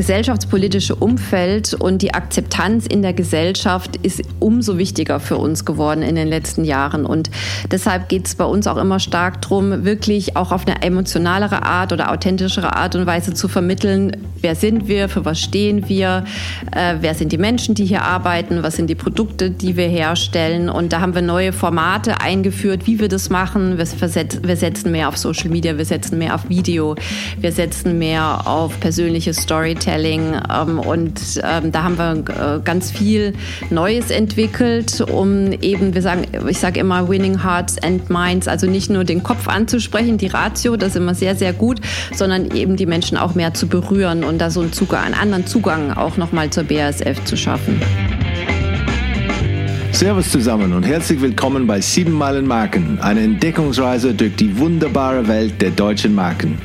gesellschaftspolitische Umfeld und die Akzeptanz in der Gesellschaft ist umso wichtiger für uns geworden in den letzten Jahren. Und deshalb geht es bei uns auch immer stark darum, wirklich auch auf eine emotionalere Art oder authentischere Art und Weise zu vermitteln, wer sind wir, für was stehen wir, äh, wer sind die Menschen, die hier arbeiten, was sind die Produkte, die wir herstellen. Und da haben wir neue Formate eingeführt, wie wir das machen. Wir, wir setzen mehr auf Social Media, wir setzen mehr auf Video, wir setzen mehr auf persönliches Storytelling. Ähm, und ähm, da haben wir äh, ganz viel Neues entwickelt, um eben, wir sagen, ich sage immer Winning Hearts and Minds, also nicht nur den Kopf anzusprechen, die Ratio, das ist immer sehr, sehr gut, sondern eben die Menschen auch mehr zu berühren und da so einen, Zugang, einen anderen Zugang auch nochmal zur BASF zu schaffen. Servus zusammen und herzlich willkommen bei 7 Meilen Marken, eine Entdeckungsreise durch die wunderbare Welt der deutschen Marken.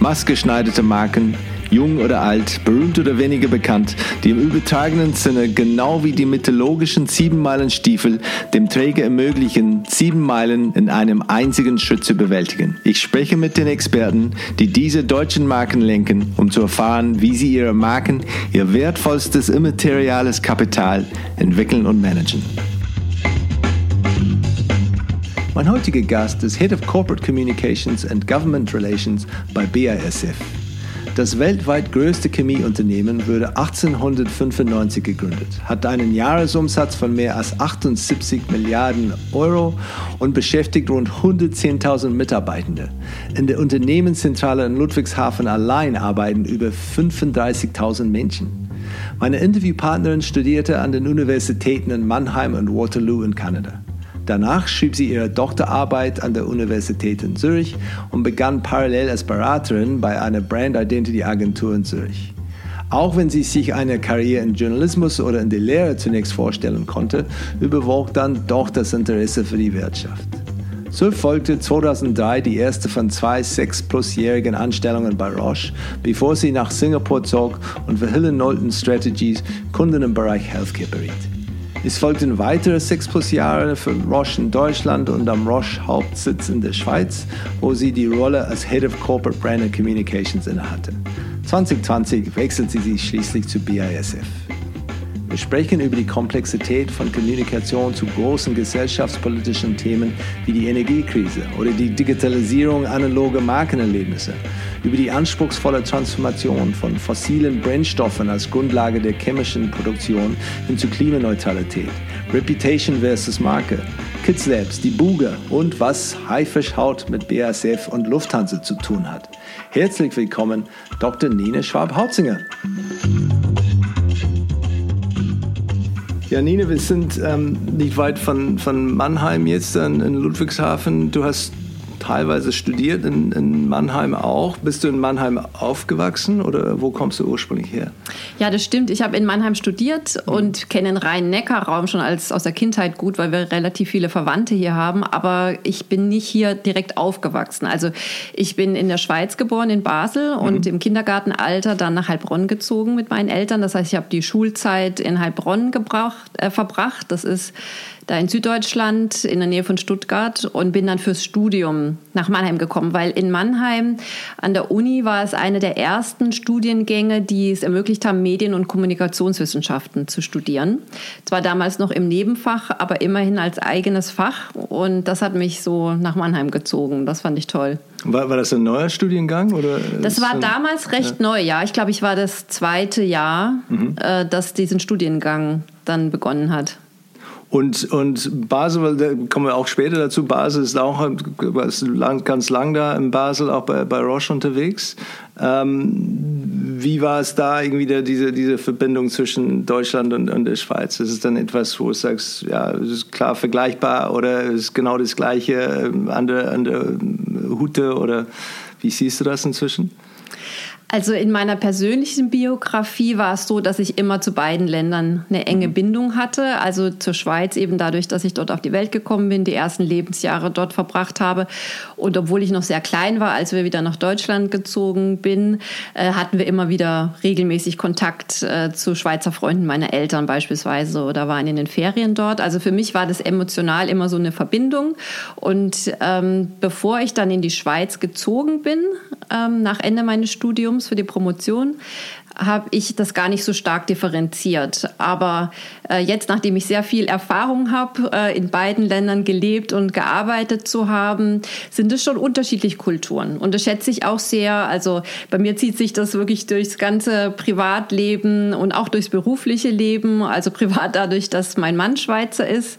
Maßgeschneiderte Marken, jung oder alt, berühmt oder weniger bekannt, die im übertragenen Sinne genau wie die mythologischen Siebenmeilenstiefel dem Träger ermöglichen, sieben Meilen in einem einzigen Schritt zu bewältigen. Ich spreche mit den Experten, die diese deutschen Marken lenken, um zu erfahren, wie sie ihre Marken, ihr wertvollstes immateriales Kapital entwickeln und managen. Mein heutiger Gast ist Head of Corporate Communications and Government Relations bei BASF. Das weltweit größte Chemieunternehmen wurde 1895 gegründet, hat einen Jahresumsatz von mehr als 78 Milliarden Euro und beschäftigt rund 110.000 Mitarbeitende. In der Unternehmenszentrale in Ludwigshafen allein arbeiten über 35.000 Menschen. Meine Interviewpartnerin studierte an den Universitäten in Mannheim und Waterloo in Kanada. Danach schrieb sie ihre Doktorarbeit an der Universität in Zürich und begann parallel als Beraterin bei einer Brand Identity Agentur in Zürich. Auch wenn sie sich eine Karriere in Journalismus oder in der Lehre zunächst vorstellen konnte, überwog dann doch das Interesse für die Wirtschaft. So folgte 2003 die erste von zwei sechs-plus-jährigen Anstellungen bei Roche, bevor sie nach Singapur zog und für Hill Knowlton Strategies Kunden im Bereich Healthcare beriet. Es folgten weitere sechs plus Jahre für Roche in Deutschland und am Roche Hauptsitz in der Schweiz, wo sie die Rolle als Head of Corporate Brand and Communications innehatte. 2020 wechselte sie schließlich zu BASF. Wir sprechen über die Komplexität von Kommunikation zu großen gesellschaftspolitischen Themen wie die Energiekrise oder die Digitalisierung analoger Markenerlebnisse, über die anspruchsvolle Transformation von fossilen Brennstoffen als Grundlage der chemischen Produktion hin zu Klimaneutralität, Reputation versus Marke, Kids Labs, die Buga und was Haifischhaut mit BASF und Lufthansa zu tun hat. Herzlich willkommen, Dr. Nina Schwab-Hautzinger. Ja, Nina, wir sind ähm, nicht weit von, von Mannheim jetzt in, in Ludwigshafen. Du hast teilweise studiert in, in, Mannheim auch. Bist du in Mannheim aufgewachsen oder wo kommst du ursprünglich her? Ja, das stimmt. Ich habe in Mannheim studiert mhm. und kenne den Rhein-Neckar-Raum schon als, aus der Kindheit gut, weil wir relativ viele Verwandte hier haben. Aber ich bin nicht hier direkt aufgewachsen. Also ich bin in der Schweiz geboren, in Basel mhm. und im Kindergartenalter dann nach Heilbronn gezogen mit meinen Eltern. Das heißt, ich habe die Schulzeit in Heilbronn gebracht, äh, verbracht. Das ist da in Süddeutschland in der Nähe von Stuttgart und bin dann fürs Studium nach Mannheim gekommen, weil in Mannheim an der Uni war es eine der ersten Studiengänge, die es ermöglicht haben, Medien- und Kommunikationswissenschaften zu studieren. Zwar damals noch im Nebenfach, aber immerhin als eigenes Fach und das hat mich so nach Mannheim gezogen. Das fand ich toll. War, war das ein neuer Studiengang? Oder das war damals recht ja. neu, ja. Ich glaube, ich war das zweite Jahr, mhm. äh, das diesen Studiengang dann begonnen hat. Und, und Basel, da kommen wir auch später dazu, Basel ist auch lang, ganz lang da in Basel, auch bei, bei Roche unterwegs. Ähm, wie war es da irgendwie der, diese, diese Verbindung zwischen Deutschland und, und der Schweiz? Ist es dann etwas, wo du sagst, ja, es ist klar vergleichbar oder ist genau das Gleiche, ähm, andere, andere Hute oder wie siehst du das inzwischen? Also in meiner persönlichen Biografie war es so, dass ich immer zu beiden Ländern eine enge mhm. Bindung hatte. Also zur Schweiz eben dadurch, dass ich dort auf die Welt gekommen bin, die ersten Lebensjahre dort verbracht habe. Und obwohl ich noch sehr klein war, als wir wieder nach Deutschland gezogen bin, äh, hatten wir immer wieder regelmäßig Kontakt äh, zu Schweizer Freunden meiner Eltern beispielsweise oder waren in den Ferien dort. Also für mich war das emotional immer so eine Verbindung. Und ähm, bevor ich dann in die Schweiz gezogen bin, ähm, nach Ende meines Studiums, Studiums für die Promotion habe ich das gar nicht so stark differenziert. Aber äh, jetzt, nachdem ich sehr viel Erfahrung habe, äh, in beiden Ländern gelebt und gearbeitet zu haben, sind es schon unterschiedliche Kulturen. Und das schätze ich auch sehr. Also bei mir zieht sich das wirklich durchs ganze Privatleben und auch durchs berufliche Leben. Also privat dadurch, dass mein Mann Schweizer ist,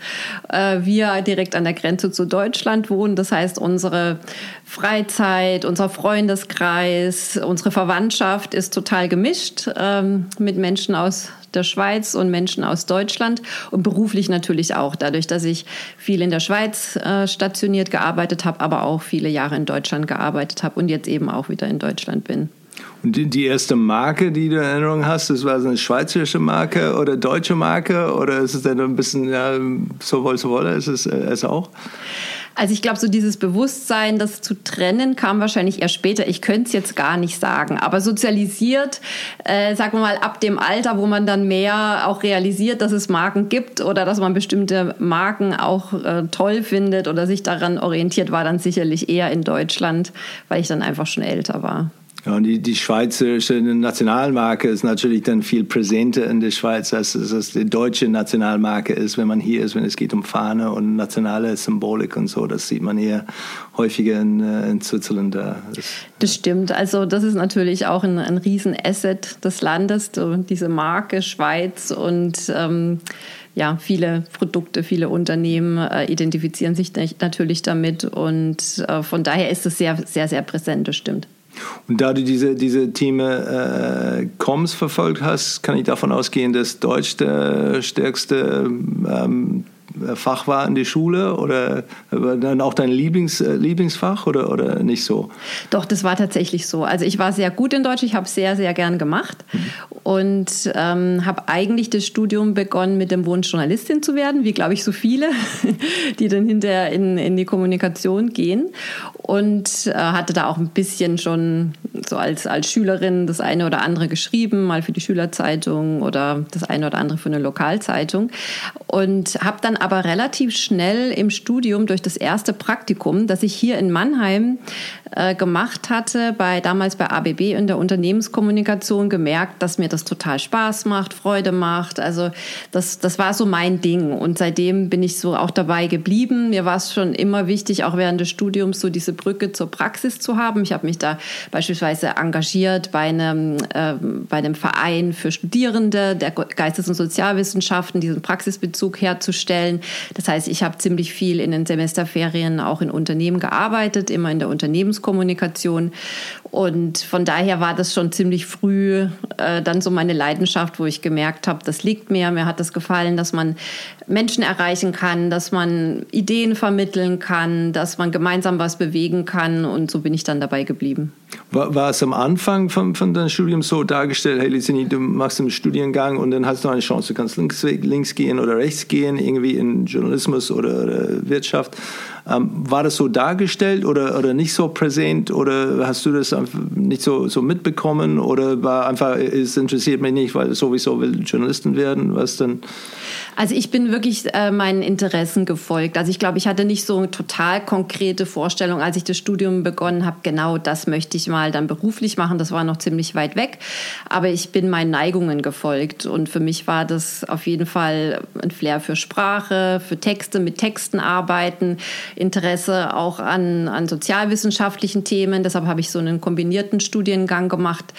äh, wir direkt an der Grenze zu Deutschland wohnen. Das heißt, unsere Freizeit, unser Freundeskreis, unsere Verwandtschaft ist total gemischt ähm, mit Menschen aus der Schweiz und Menschen aus Deutschland und beruflich natürlich auch, dadurch, dass ich viel in der Schweiz äh, stationiert gearbeitet habe, aber auch viele Jahre in Deutschland gearbeitet habe und jetzt eben auch wieder in Deutschland bin. Und die erste Marke, die du in Erinnerung hast, das war so eine schweizerische Marke oder deutsche Marke oder ist es dann ein bisschen ja, sowohl sowohl ist es, äh, es auch? Also ich glaube, so dieses Bewusstsein, das zu trennen, kam wahrscheinlich erst später. Ich könnte es jetzt gar nicht sagen. Aber sozialisiert, äh, sagen wir mal, ab dem Alter, wo man dann mehr auch realisiert, dass es Marken gibt oder dass man bestimmte Marken auch äh, toll findet oder sich daran orientiert, war dann sicherlich eher in Deutschland, weil ich dann einfach schon älter war. Ja, die, die schweizerische Nationalmarke ist natürlich dann viel präsenter in der Schweiz, als es die deutsche Nationalmarke ist, wenn man hier ist, wenn es geht um Fahne und nationale Symbolik und so. Das sieht man eher häufiger in, äh, in Switzerland. Das, das stimmt. Also das ist natürlich auch ein, ein Riesenasset des Landes, diese Marke Schweiz und ähm, ja, viele Produkte, viele Unternehmen äh, identifizieren sich natürlich damit und äh, von daher ist es sehr, sehr, sehr präsent, das stimmt. Und da du diese, diese Themen äh, Coms verfolgt hast, kann ich davon ausgehen, dass Deutsch der stärkste ähm, Fach war in der Schule oder dann auch dein Lieblings, äh, Lieblingsfach oder, oder nicht so? Doch, das war tatsächlich so. Also ich war sehr gut in Deutsch, ich habe sehr, sehr gern gemacht mhm. und ähm, habe eigentlich das Studium begonnen mit dem Wunsch, Journalistin zu werden, wie glaube ich so viele, die dann hinterher in, in die Kommunikation gehen und äh, hatte da auch ein bisschen schon so als, als Schülerin das eine oder andere geschrieben, mal für die Schülerzeitung oder das eine oder andere für eine Lokalzeitung und habe dann aber relativ schnell im Studium durch das erste Praktikum, das ich hier in Mannheim äh, gemacht hatte, bei damals bei ABB in der Unternehmenskommunikation gemerkt, dass mir das total Spaß macht, Freude macht. Also das, das war so mein Ding. Und seitdem bin ich so auch dabei geblieben. Mir war es schon immer wichtig, auch während des Studiums so diese Brücke zur Praxis zu haben. Ich habe mich da beispielsweise engagiert bei einem, äh, bei einem Verein für Studierende der Geistes- und Sozialwissenschaften, diesen Praxisbezug herzustellen. Das heißt, ich habe ziemlich viel in den Semesterferien auch in Unternehmen gearbeitet, immer in der Unternehmens Kommunikation. Und von daher war das schon ziemlich früh äh, dann so meine Leidenschaft, wo ich gemerkt habe, das liegt mir. Mir hat das gefallen, dass man Menschen erreichen kann, dass man Ideen vermitteln kann, dass man gemeinsam was bewegen kann. Und so bin ich dann dabei geblieben. War, war es am Anfang von, von deinem Studium so dargestellt, hey Lizini, du machst einen Studiengang und dann hast du eine Chance, du kannst links, links gehen oder rechts gehen, irgendwie in Journalismus oder, oder Wirtschaft. Ähm, war das so dargestellt oder, oder nicht so präsent oder hast du das nicht so, so mitbekommen oder war einfach, es interessiert mich nicht, weil sowieso will Journalisten werden, was dann? Also ich bin wirklich äh, meinen Interessen gefolgt. Also ich glaube, ich hatte nicht so eine total konkrete Vorstellung, als ich das Studium begonnen habe, genau das möchte ich mal dann beruflich machen. Das war noch ziemlich weit weg. Aber ich bin meinen Neigungen gefolgt. Und für mich war das auf jeden Fall ein Flair für Sprache, für Texte, mit Texten arbeiten, Interesse auch an, an sozialwissenschaftlichen Themen. Deshalb habe ich so einen kombinierten Studiengang gemacht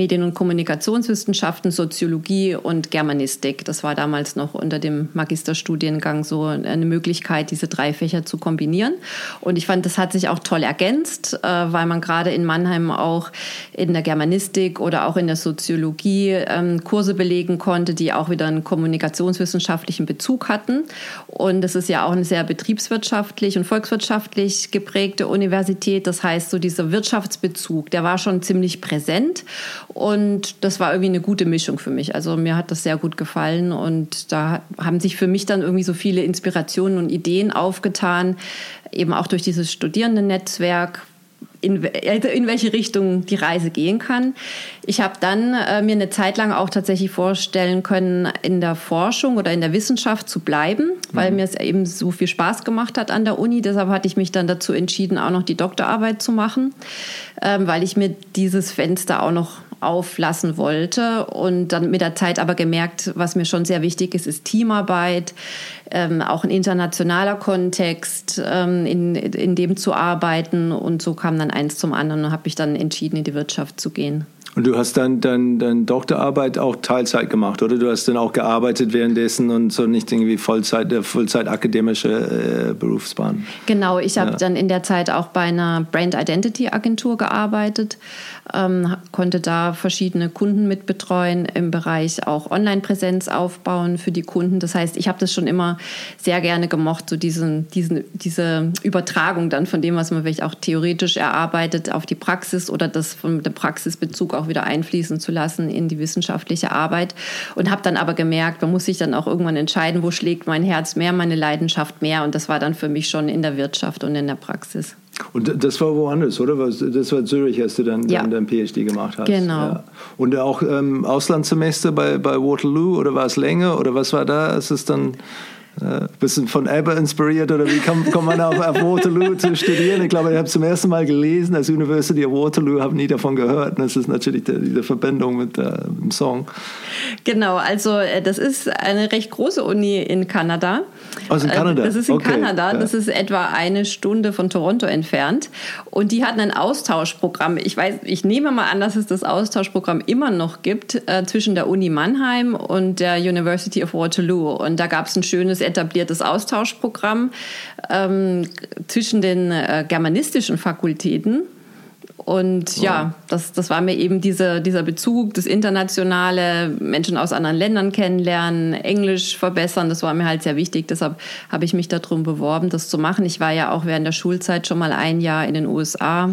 Medien- und Kommunikationswissenschaften, Soziologie und Germanistik. Das war damals noch unter dem Magisterstudiengang so eine Möglichkeit, diese drei Fächer zu kombinieren. Und ich fand, das hat sich auch toll ergänzt, äh, weil man gerade in Mannheim auch in der Germanistik oder auch in der Soziologie ähm, Kurse belegen konnte, die auch wieder einen kommunikationswissenschaftlichen Bezug hatten. Und es ist ja auch eine sehr betriebswirtschaftlich und volkswirtschaftlich geprägte Universität. Das heißt, so dieser Wirtschaftsbezug, der war schon ziemlich präsent. Und das war irgendwie eine gute Mischung für mich. Also mir hat das sehr gut gefallen und da haben sich für mich dann irgendwie so viele Inspirationen und Ideen aufgetan, eben auch durch dieses Studierendennetzwerk, in, also in welche Richtung die Reise gehen kann. Ich habe dann äh, mir eine Zeit lang auch tatsächlich vorstellen können, in der Forschung oder in der Wissenschaft zu bleiben, weil mhm. mir es eben so viel Spaß gemacht hat an der Uni. Deshalb hatte ich mich dann dazu entschieden, auch noch die Doktorarbeit zu machen, ähm, weil ich mir dieses Fenster auch noch auflassen wollte und dann mit der Zeit aber gemerkt, was mir schon sehr wichtig ist, ist Teamarbeit, ähm, auch ein internationaler Kontext, ähm, in, in dem zu arbeiten und so kam dann eins zum anderen und habe ich dann entschieden, in die Wirtschaft zu gehen. Und du hast dann deine dann Doktorarbeit auch Teilzeit gemacht, oder? Du hast dann auch gearbeitet währenddessen und so nicht irgendwie Vollzeit, der Vollzeit akademische äh, Berufsbahn. Genau, ich habe ja. dann in der Zeit auch bei einer Brand Identity Agentur gearbeitet, ähm, konnte da verschiedene Kunden mitbetreuen, im Bereich auch Online-Präsenz aufbauen für die Kunden. Das heißt, ich habe das schon immer sehr gerne gemocht, so diesen, diesen, diese Übertragung dann von dem, was man vielleicht auch theoretisch erarbeitet, auf die Praxis oder das von dem Praxisbezug auch wieder einfließen zu lassen in die wissenschaftliche Arbeit. Und habe dann aber gemerkt, man muss sich dann auch irgendwann entscheiden, wo schlägt mein Herz mehr, meine Leidenschaft mehr. Und das war dann für mich schon in der Wirtschaft und in der Praxis. Und das war woanders, oder? Das war Zürich, als du dann, ja. dein PhD gemacht hast. Genau. Ja. Und auch ähm, Auslandssemester bei, bei Waterloo, oder war es länger? Oder was war da? Ist es dann äh, bisschen von Ebbe inspiriert oder wie kommt, kommt man auf, auf, Waterloo zu studieren? Ich glaube, ich habe es zum ersten Mal gelesen, als University of Waterloo, habe nie davon gehört. Das ist natürlich die, die Verbindung mit äh, dem Song. Genau, also äh, das ist eine recht große Uni in Kanada. Also in Kanada? Das ist in okay. Kanada, das ist etwa eine Stunde von Toronto entfernt. Und die hatten ein Austauschprogramm. Ich weiß, ich nehme mal an, dass es das Austauschprogramm immer noch gibt äh, zwischen der Uni Mannheim und der University of Waterloo. Und da gab es ein schönes etabliertes Austauschprogramm ähm, zwischen den äh, germanistischen Fakultäten. Und ja, ja das, das war mir eben diese, dieser Bezug, das internationale, Menschen aus anderen Ländern kennenlernen, Englisch verbessern, das war mir halt sehr wichtig. Deshalb habe ich mich darum beworben, das zu machen. Ich war ja auch während der Schulzeit schon mal ein Jahr in den USA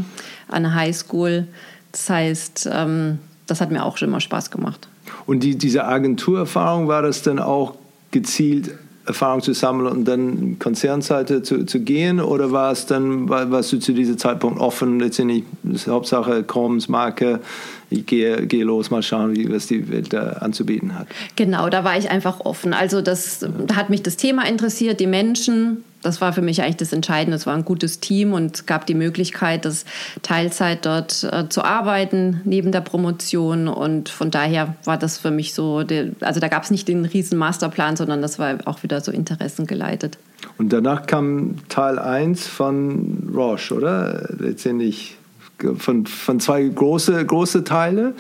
an der Highschool. Das heißt, ähm, das hat mir auch schon immer Spaß gemacht. Und die, diese Agenturerfahrung, war das dann auch gezielt Erfahrung zu sammeln und dann Konzernseite zu, zu gehen? Oder war es dann, warst du zu diesem Zeitpunkt offen, letztendlich, Hauptsache Coms, Marke, ich gehe, gehe los, mal schauen, wie, was die Welt da anzubieten hat? Genau, da war ich einfach offen. Also das, da hat mich das Thema interessiert, die Menschen, das war für mich eigentlich das Entscheidende. Es war ein gutes Team und es gab die Möglichkeit, das Teilzeit dort äh, zu arbeiten neben der Promotion. Und von daher war das für mich so, der, also da gab es nicht den riesen Masterplan, sondern das war auch wieder so interessengeleitet. Und danach kam Teil 1 von Roche, oder? Letztendlich von, von zwei große, große Teile.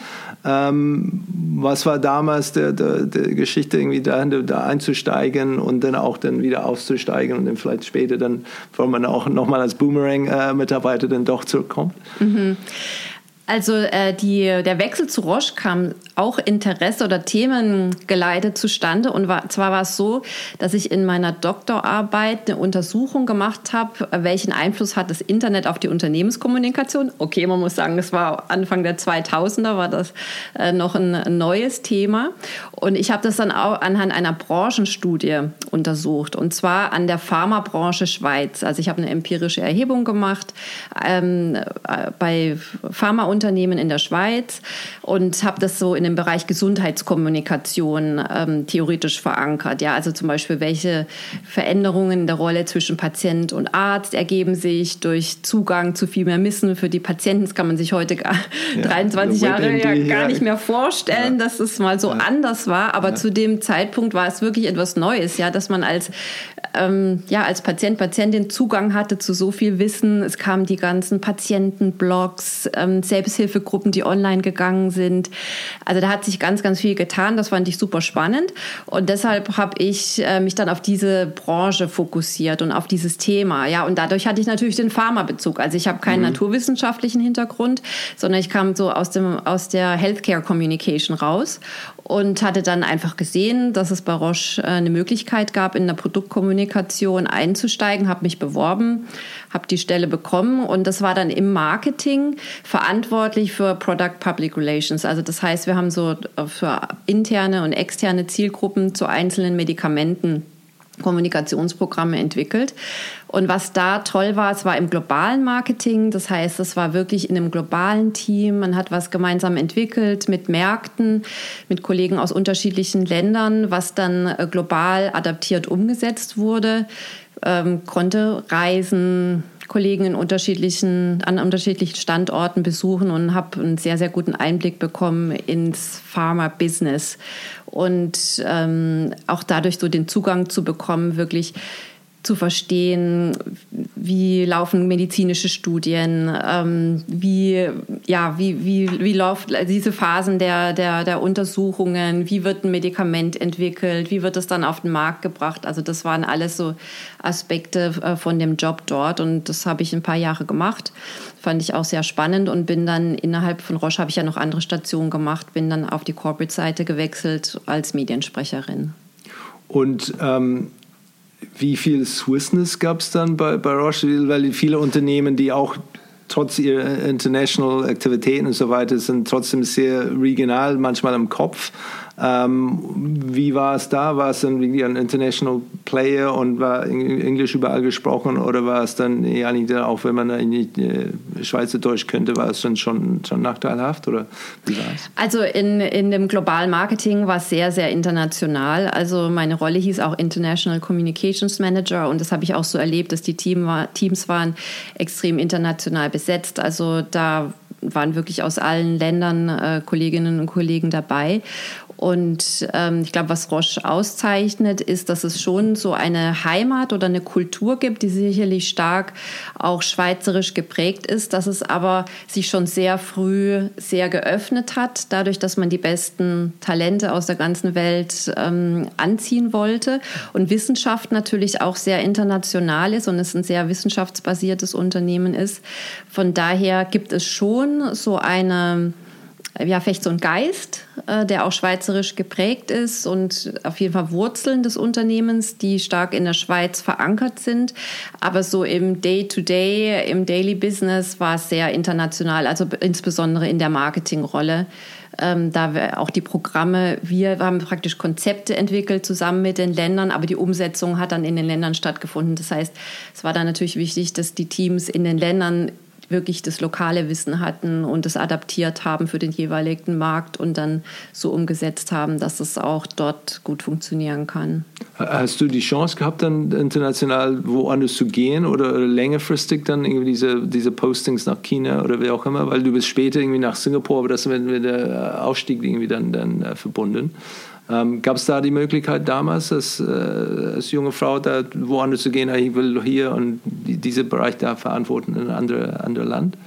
Ähm, was war damals der, der, der Geschichte, irgendwie da, da, einzusteigen und dann auch dann wieder auszusteigen und dann vielleicht später dann, wenn man auch nochmal als Boomerang-Mitarbeiter äh, dann doch zurückkommt? Mhm. Also äh, die, der Wechsel zu Roche kam auch Interesse oder Themen geleitet zustande. Und war, zwar war es so, dass ich in meiner Doktorarbeit eine Untersuchung gemacht habe, welchen Einfluss hat das Internet auf die Unternehmenskommunikation. Okay, man muss sagen, es war Anfang der 2000er, war das äh, noch ein, neues Thema. Und ich habe das dann auch anhand einer Branchenstudie untersucht. Und zwar an der Pharmabranche Schweiz. Also ich habe eine empirische Erhebung gemacht ähm, äh, bei Pharmaunternehmen Unternehmen in der Schweiz und habe das so in dem Bereich Gesundheitskommunikation ähm, theoretisch verankert. Ja, also zum Beispiel, welche Veränderungen in der Rolle zwischen Patient und Arzt ergeben sich durch Zugang zu viel mehr Wissen für die Patienten. Das kann man sich heute ja, 23 Jahre ja gar nicht mehr vorstellen, ja. dass es mal so ja. anders war. Aber zu dem Zeitpunkt war es wirklich etwas Neues, ja, dass man als ähm, ja als Patient, Patientin Zugang hatte zu so viel Wissen. Es kamen die ganzen Patientenblogs, ähm, Selbsthilfegruppen, die online gegangen sind. Also da hat sich ganz, ganz viel getan. Das fand ich super spannend. Und deshalb habe ich äh, mich dann auf diese Branche fokussiert und auf dieses Thema. Ja, und dadurch hatte ich natürlich den Pharmabezug. Also ich habe keinen mhm. naturwissenschaftlichen Hintergrund, sondern ich kam so aus dem aus der Healthcare Communication raus und hatte dann einfach gesehen, dass es bei Roche äh, eine Möglichkeit gab, in der Produktkommunikation einzusteigen, habe mich beworben, habe die Stelle bekommen und das war dann im Marketing verantwortlich für Product Public Relations. Also das heißt, wir haben so äh, für interne und externe Zielgruppen zu einzelnen Medikamenten Kommunikationsprogramme entwickelt. Und was da toll war, es war im globalen Marketing. Das heißt, es war wirklich in einem globalen Team. Man hat was gemeinsam entwickelt mit Märkten, mit Kollegen aus unterschiedlichen Ländern, was dann äh, global adaptiert umgesetzt wurde ähm, konnte reisen, Kollegen in unterschiedlichen, an unterschiedlichen Standorten besuchen und habe einen sehr, sehr guten Einblick bekommen ins Pharma-Business. Und ähm, auch dadurch so den Zugang zu bekommen, wirklich zu verstehen, wie laufen medizinische Studien, ähm, wie, ja, wie, wie, wie läuft diese Phasen der, der, der Untersuchungen, wie wird ein Medikament entwickelt, wie wird es dann auf den Markt gebracht. Also das waren alles so Aspekte äh, von dem Job dort und das habe ich ein paar Jahre gemacht. Fand ich auch sehr spannend und bin dann innerhalb von Roche habe ich ja noch andere Stationen gemacht, bin dann auf die Corporate-Seite gewechselt als Mediensprecherin. Und ähm wie viel Swissness gab es dann bei, bei Roche? Weil viele Unternehmen, die auch trotz ihrer International Aktivitäten und so weiter sind trotzdem sehr regional, manchmal im Kopf. Ähm, wie war es da? War es dann irgendwie ein International Player und war Englisch überall gesprochen oder war es dann ja nicht auch, wenn man in die äh, Schweizerdeutsch könnte, war es dann schon, schon nachteilhaft oder wie war es? Also in, in dem globalen Marketing war es sehr, sehr international. Also meine Rolle hieß auch International Communications Manager und das habe ich auch so erlebt, dass die Team war, Teams waren extrem international besetzt. Also da waren wirklich aus allen Ländern äh, Kolleginnen und Kollegen dabei. Und ähm, ich glaube, was Roche auszeichnet, ist, dass es schon so eine Heimat oder eine Kultur gibt, die sicherlich stark auch schweizerisch geprägt ist, dass es aber sich schon sehr früh sehr geöffnet hat, dadurch, dass man die besten Talente aus der ganzen Welt ähm, anziehen wollte und Wissenschaft natürlich auch sehr international ist und es ein sehr wissenschaftsbasiertes Unternehmen ist. Von daher gibt es schon so eine ja, vielleicht so ein Geist, äh, der auch schweizerisch geprägt ist und auf jeden Fall Wurzeln des Unternehmens, die stark in der Schweiz verankert sind. Aber so im Day-to-Day, -Day, im Daily Business war es sehr international, also insbesondere in der Marketingrolle. Ähm, da auch die Programme, wir haben praktisch Konzepte entwickelt zusammen mit den Ländern, aber die Umsetzung hat dann in den Ländern stattgefunden. Das heißt, es war dann natürlich wichtig, dass die Teams in den Ländern wirklich das lokale Wissen hatten und es adaptiert haben für den jeweiligen Markt und dann so umgesetzt haben, dass es auch dort gut funktionieren kann. Hast du die Chance gehabt, dann international woanders zu gehen oder längerfristig dann irgendwie diese, diese Postings nach China oder wie auch immer, weil du bist später irgendwie nach Singapur, aber das ist mit der Aufstieg irgendwie dann, dann äh, verbunden. Ähm, Gab es da die Möglichkeit damals, als, äh, als junge Frau da woanders zu gehen, ich will hier und diesen Bereich da verantworten in ein anderes andere Land?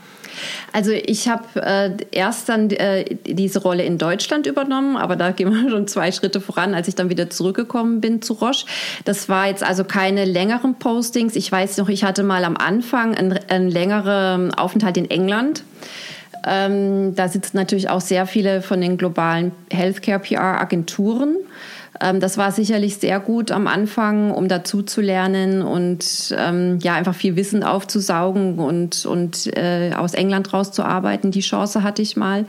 Also ich habe äh, erst dann äh, diese Rolle in Deutschland übernommen, aber da gehen wir schon zwei Schritte voran, als ich dann wieder zurückgekommen bin zu Roche. Das war jetzt also keine längeren Postings. Ich weiß noch, ich hatte mal am Anfang einen längeren Aufenthalt in England. Ähm, da sitzen natürlich auch sehr viele von den globalen Healthcare-PR-Agenturen. Ähm, das war sicherlich sehr gut am Anfang, um dazu zu lernen und ähm, ja einfach viel Wissen aufzusaugen und, und äh, aus England rauszuarbeiten. Die Chance hatte ich mal.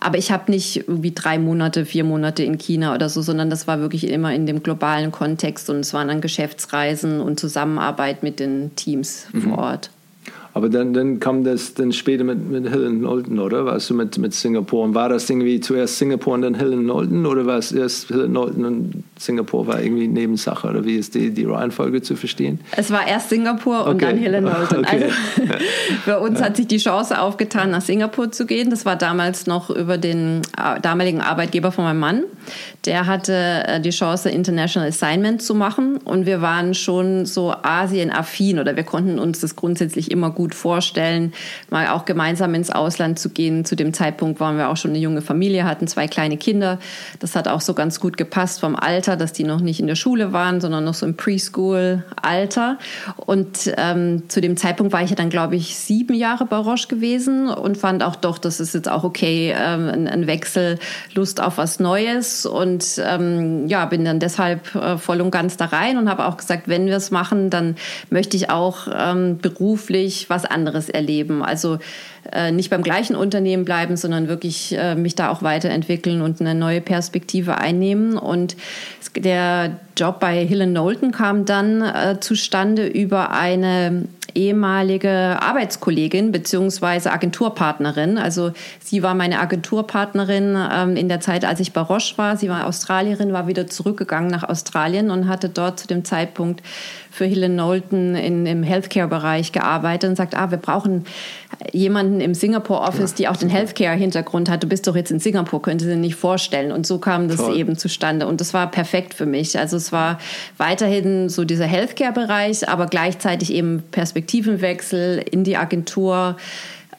Aber ich habe nicht irgendwie drei Monate, vier Monate in China oder so, sondern das war wirklich immer in dem globalen Kontext und es waren dann Geschäftsreisen und Zusammenarbeit mit den Teams mhm. vor Ort. Aber dann, dann kam das dann später mit, mit Hill Knowlton, oder? Warst du mit, mit Singapur? Und war das irgendwie zuerst Singapur und dann Hill Knowlton oder war es erst Hill Knowlton und Singapur war irgendwie Nebensache? Oder wie ist die, die Reihenfolge zu verstehen? Es war erst Singapur und okay. dann Hill Knowlton. Okay. Also für uns ja. hat sich die Chance aufgetan, nach Singapur zu gehen. Das war damals noch über den äh, damaligen Arbeitgeber von meinem Mann. Der hatte äh, die Chance, International Assignment zu machen und wir waren schon so Asien-affin oder wir konnten uns das grundsätzlich immer gut vorstellen, mal auch gemeinsam ins Ausland zu gehen. Zu dem Zeitpunkt waren wir auch schon eine junge Familie, hatten zwei kleine Kinder. Das hat auch so ganz gut gepasst vom Alter, dass die noch nicht in der Schule waren, sondern noch so im Preschool-Alter. Und ähm, zu dem Zeitpunkt war ich ja dann, glaube ich, sieben Jahre bei Roche gewesen und fand auch doch, das ist jetzt auch okay, ähm, ein, ein, Wechsel, Lust auf was Neues. Und ähm, ja, bin dann deshalb äh, voll und ganz da rein und habe auch gesagt, wenn wir es machen, dann möchte ich auch ähm, beruflich was anderes erleben. Also äh, nicht beim gleichen Unternehmen bleiben, sondern wirklich äh, mich da auch weiterentwickeln und eine neue Perspektive einnehmen. Und der Job bei Hill Knowlton kam dann äh, zustande über eine ehemalige Arbeitskollegin beziehungsweise Agenturpartnerin. Also sie war meine Agenturpartnerin ähm, in der Zeit, als ich bei Roche war. Sie war Australierin, war wieder zurückgegangen nach Australien und hatte dort zu dem Zeitpunkt für Helen Knowlton in, im Healthcare-Bereich gearbeitet und sagt, ah, wir brauchen jemanden im Singapore-Office, ja, die auch den Healthcare-Hintergrund hat. Du bist doch jetzt in Singapur, könnte sie nicht vorstellen. Und so kam das Toll. eben zustande. Und das war perfekt für mich. Also es war weiterhin so dieser Healthcare-Bereich, aber gleichzeitig eben Perspektivenwechsel in die Agentur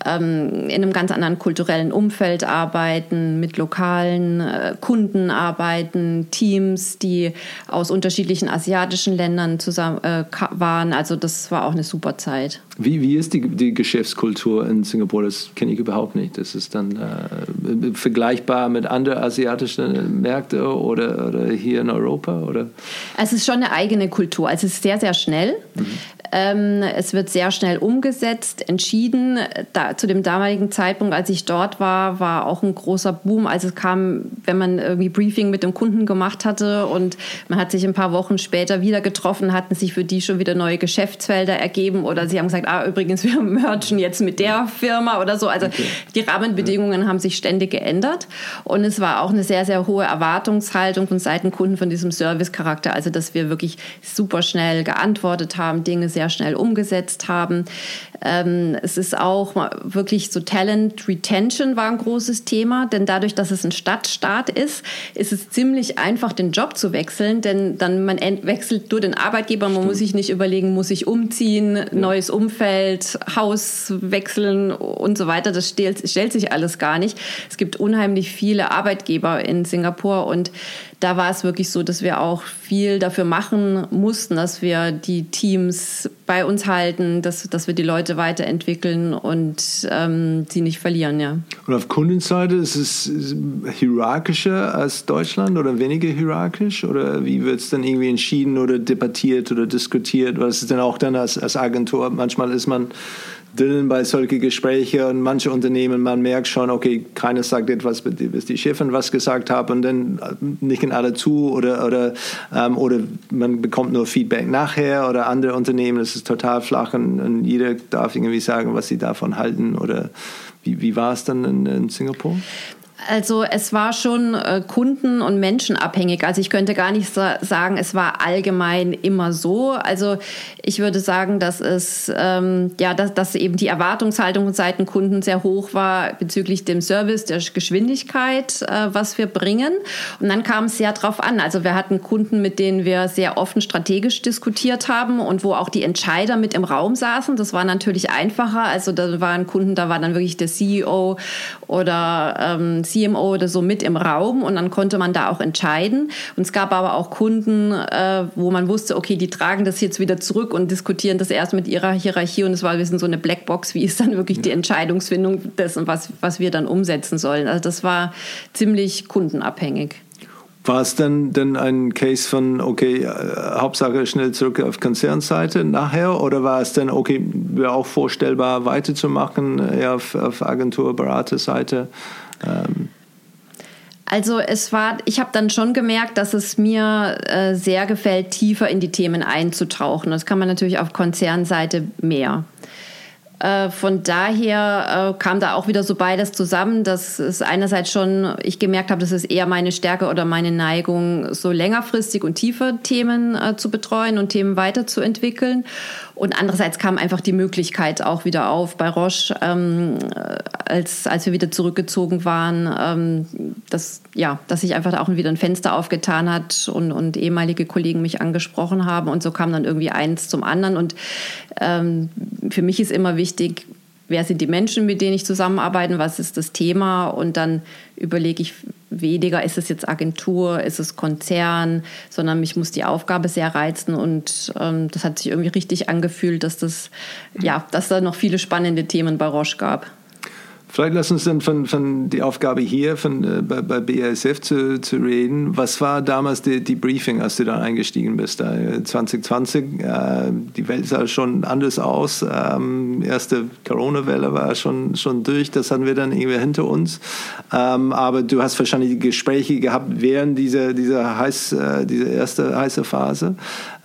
ähm, in einem ganz anderen kulturellen Umfeld arbeiten, mit lokalen äh, Kunden arbeiten, Teams, die aus unterschiedlichen asiatischen Ländern zusammen äh, waren. Also das war auch eine super Zeit. Wie, wie ist die, die Geschäftskultur in Singapur? Das kenne ich überhaupt nicht. Das ist dann äh, vergleichbar mit anderen asiatischen Märkten oder, oder hier in Europa? Oder? Es ist schon eine eigene Kultur. Also es ist sehr, sehr schnell. Mhm. Ähm, es wird sehr schnell umgesetzt, entschieden. Da, zu dem damaligen Zeitpunkt, als ich dort war, war auch ein großer Boom. Also es kam, wenn man irgendwie Briefing mit dem Kunden gemacht hatte und man hat sich ein paar Wochen später wieder getroffen, hatten sich für die schon wieder neue Geschäftsfelder ergeben oder sie haben gesagt, ah, übrigens, wir mergen jetzt mit der Firma oder so. Also okay. die Rahmenbedingungen haben sich ständig geändert und es war auch eine sehr, sehr hohe Erwartungshaltung von Seiten Kunden von diesem Service-Charakter. Also dass wir wirklich super schnell geantwortet haben, Dinge sehr sehr schnell umgesetzt haben. Ähm, es ist auch wirklich so Talent Retention war ein großes Thema, denn dadurch, dass es ein Stadtstaat ist, ist es ziemlich einfach, den Job zu wechseln, denn dann man wechselt nur den Arbeitgeber, man Stimmt. muss sich nicht überlegen, muss ich umziehen, ja. neues Umfeld, Haus wechseln und so weiter. Das stellt, stellt sich alles gar nicht. Es gibt unheimlich viele Arbeitgeber in Singapur und da war es wirklich so, dass wir auch viel dafür machen mussten, dass wir die Teams bei uns halten, dass, dass wir die Leute weiterentwickeln und ähm, sie nicht verlieren, ja. Und auf Kundenseite ist es hierarchischer als Deutschland oder weniger hierarchisch? Oder wie wird es dann irgendwie entschieden oder debattiert oder diskutiert? Was ist denn auch dann als, als Agentur? Manchmal ist man drin bei solchen Gesprächen und manche Unternehmen, man merkt schon, okay, keiner sagt etwas, bis die Chefin was gesagt haben und dann nicken alle zu oder, oder, ähm, oder man bekommt nur Feedback nachher oder andere Unternehmen, es ist total flach und, und, jeder darf irgendwie sagen, was sie davon halten oder wie, wie war es dann in, in Singapur? Also es war schon äh, kunden- und menschenabhängig. Also ich könnte gar nicht sa sagen, es war allgemein immer so. Also ich würde sagen, dass es ähm, ja, dass, dass eben die Erwartungshaltung von Seiten Kunden sehr hoch war bezüglich dem Service, der Geschwindigkeit, äh, was wir bringen. Und dann kam es sehr drauf an. Also wir hatten Kunden, mit denen wir sehr offen strategisch diskutiert haben und wo auch die Entscheider mit im Raum saßen. Das war natürlich einfacher. Also da waren Kunden, da war dann wirklich der CEO oder ähm, CMO oder so mit im Raum und dann konnte man da auch entscheiden. Und es gab aber auch Kunden, äh, wo man wusste, okay, die tragen das jetzt wieder zurück und diskutieren das erst mit ihrer Hierarchie und es war ein bisschen so eine Blackbox, wie ist dann wirklich die Entscheidungsfindung dessen, was, was wir dann umsetzen sollen. Also das war ziemlich kundenabhängig. War es dann, dann ein Case von, okay, äh, Hauptsache schnell zurück auf Konzernseite nachher oder war es dann, okay, wäre auch vorstellbar weiterzumachen eher auf, auf Agentur, Beraterseite? Ähm. Also es war, ich habe dann schon gemerkt, dass es mir äh, sehr gefällt, tiefer in die Themen einzutauchen. Das kann man natürlich auf Konzernseite mehr. Äh, von daher äh, kam da auch wieder so beides zusammen, dass es einerseits schon, ich gemerkt habe, das ist eher meine Stärke oder meine Neigung, so längerfristig und tiefer Themen äh, zu betreuen und Themen weiterzuentwickeln. Und andererseits kam einfach die Möglichkeit auch wieder auf bei Roche, ähm, als, als wir wieder zurückgezogen waren, ähm, dass, ja, dass sich einfach auch wieder ein Fenster aufgetan hat und, und ehemalige Kollegen mich angesprochen haben. Und so kam dann irgendwie eins zum anderen. Und ähm, für mich ist immer wichtig, wer sind die Menschen, mit denen ich zusammenarbeite, was ist das Thema und dann überlege ich weniger, ist es jetzt Agentur, ist es Konzern, sondern mich muss die Aufgabe sehr reizen und ähm, das hat sich irgendwie richtig angefühlt, dass das, ja, dass da noch viele spannende Themen bei Roche gab. Vielleicht lass uns dann von, von die Aufgabe hier von, äh, bei, bei BASF zu, zu reden. Was war damals die, die Briefing, als du da eingestiegen bist? Da, 2020, äh, die Welt sah schon anders aus. Ähm, erste Corona-Welle war schon, schon durch, das hatten wir dann irgendwie hinter uns. Ähm, aber du hast wahrscheinlich Gespräche gehabt während dieser, dieser, heiß, äh, dieser erste heiße Phase.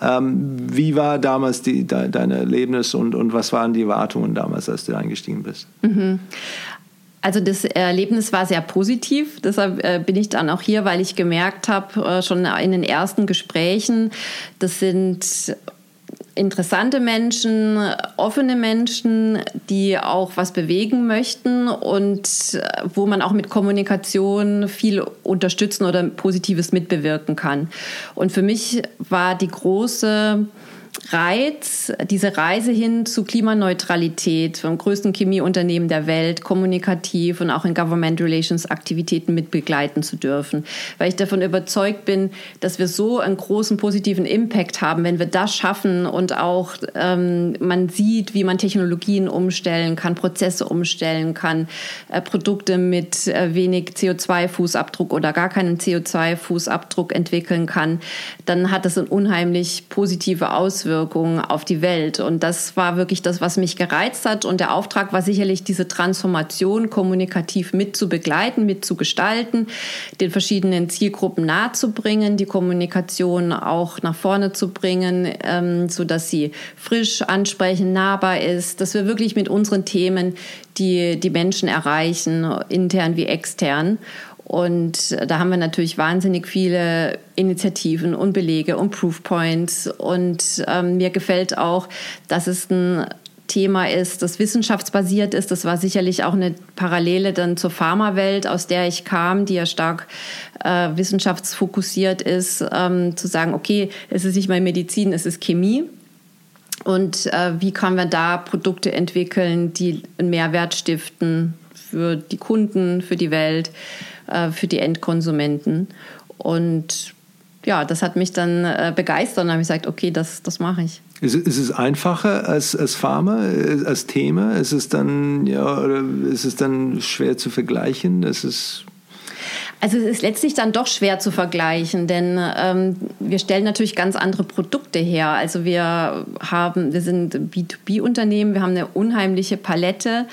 Ähm, wie war damals die, de, dein Erlebnis und, und was waren die Erwartungen damals, als du eingestiegen bist? Mhm. Also das Erlebnis war sehr positiv. Deshalb äh, bin ich dann auch hier, weil ich gemerkt habe, äh, schon in den ersten Gesprächen, das sind interessante Menschen, offene Menschen, die auch was bewegen möchten und äh, wo man auch mit Kommunikation viel unterstützen oder Positives mitbewirken kann. Und für mich war die große Reiz, diese Reise hin zu Klimaneutralität vom größten Chemieunternehmen der Welt, kommunikativ und auch in Government Relations Aktivitäten mitbegleiten zu dürfen. Weil ich davon überzeugt bin, dass wir so einen großen positiven Impact haben, wenn wir das schaffen und auch ähm, man sieht, wie man Technologien umstellen kann, Prozesse umstellen kann, äh, Produkte mit äh, wenig CO2-Fußabdruck oder gar keinen CO2-Fußabdruck entwickeln kann, dann hat das eine unheimlich positive Auswirkung Auswirkungen auf die Welt. Und das war wirklich das, was mich gereizt hat. Und der Auftrag war sicherlich, diese Transformation kommunikativ mit zu begleiten, mit zu gestalten, den verschiedenen Zielgruppen nahezubringen, die Kommunikation auch nach vorne zu bringen, ähm, so dass sie frisch, ansprechend, nahbar ist, dass wir wirklich mit unseren Themen die, die Menschen erreichen, intern wie extern. Und da haben wir natürlich wahnsinnig viele Initiativen und Belege und Proofpoints. Und ähm, mir gefällt auch, dass es ein Thema ist, das wissenschaftsbasiert ist. Das war sicherlich auch eine Parallele dann zur Pharmawelt, aus der ich kam, die ja stark äh, wissenschaftsfokussiert ist, ähm, zu sagen, okay, es ist nicht mal Medizin, es ist Chemie. Und äh, wie können wir da Produkte entwickeln, die einen Mehrwert stiften für die Kunden, für die Welt? Äh, für die Endkonsumenten. Und ja, das hat mich dann äh, begeistert und habe gesagt, okay, das, das mache ich. Ist, ist es einfacher als, als Pharma, äh, als Thema? Ist es dann, ja, oder ist es dann schwer zu vergleichen? Ist es also es ist letztlich dann doch schwer zu vergleichen, denn ähm, wir stellen natürlich ganz andere Produkte her. Also wir haben, wir sind B2B-Unternehmen, wir haben eine unheimliche Palette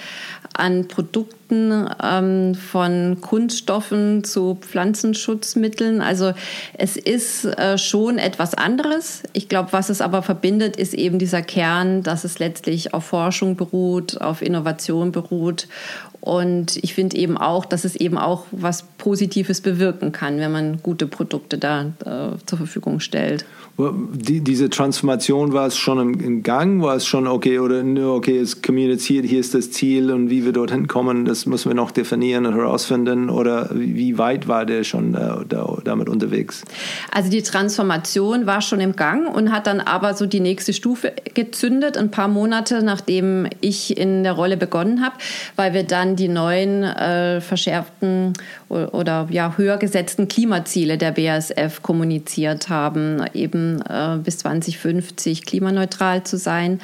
an Produkten ähm, von Kunststoffen zu Pflanzenschutzmitteln. Also es ist äh, schon etwas anderes. Ich glaube, was es aber verbindet, ist eben dieser Kern, dass es letztlich auf Forschung beruht, auf Innovation beruht. Und ich finde eben auch, dass es eben auch was Positives bewirken kann, wenn man gute Produkte da äh, zur Verfügung stellt. Die, diese Transformation war es schon im, im, Gang, war es schon okay oder okay, es kommuniziert, hier ist das Ziel und wie wir dorthin kommen, das müssen wir noch definieren und herausfinden oder wie weit war der schon da, da, damit unterwegs? Also die Transformation war schon im Gang und hat dann aber so die nächste Stufe gezündet, ein paar Monate nachdem ich in der Rolle begonnen habe, weil wir dann die neuen äh, verschärften oder ja, höher gesetzten Klimaziele der BASF kommuniziert haben, eben äh, bis 2050 klimaneutral zu sein.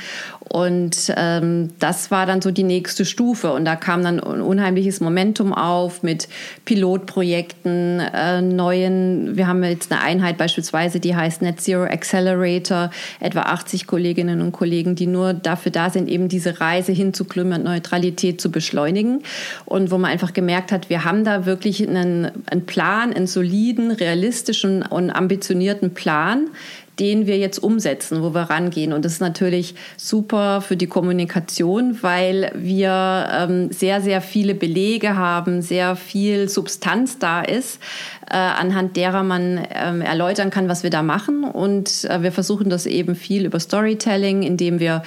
Und ähm, das war dann so die nächste Stufe. Und da kam dann ein unheimliches Momentum auf mit Pilotprojekten, äh, neuen. Wir haben jetzt eine Einheit beispielsweise, die heißt Net Zero Accelerator, etwa 80 Kolleginnen und Kollegen, die nur dafür da sind, eben diese Reise hin zu Klimaneutralität zu beschleunigen. Und wo man einfach gemerkt hat, wir haben da wirklich einen, einen Plan, einen soliden, realistischen und ambitionierten Plan, den wir jetzt umsetzen, wo wir rangehen. Und das ist natürlich super für die Kommunikation, weil wir ähm, sehr, sehr viele Belege haben, sehr viel Substanz da ist, äh, anhand derer man ähm, erläutern kann, was wir da machen. Und äh, wir versuchen das eben viel über Storytelling, indem wir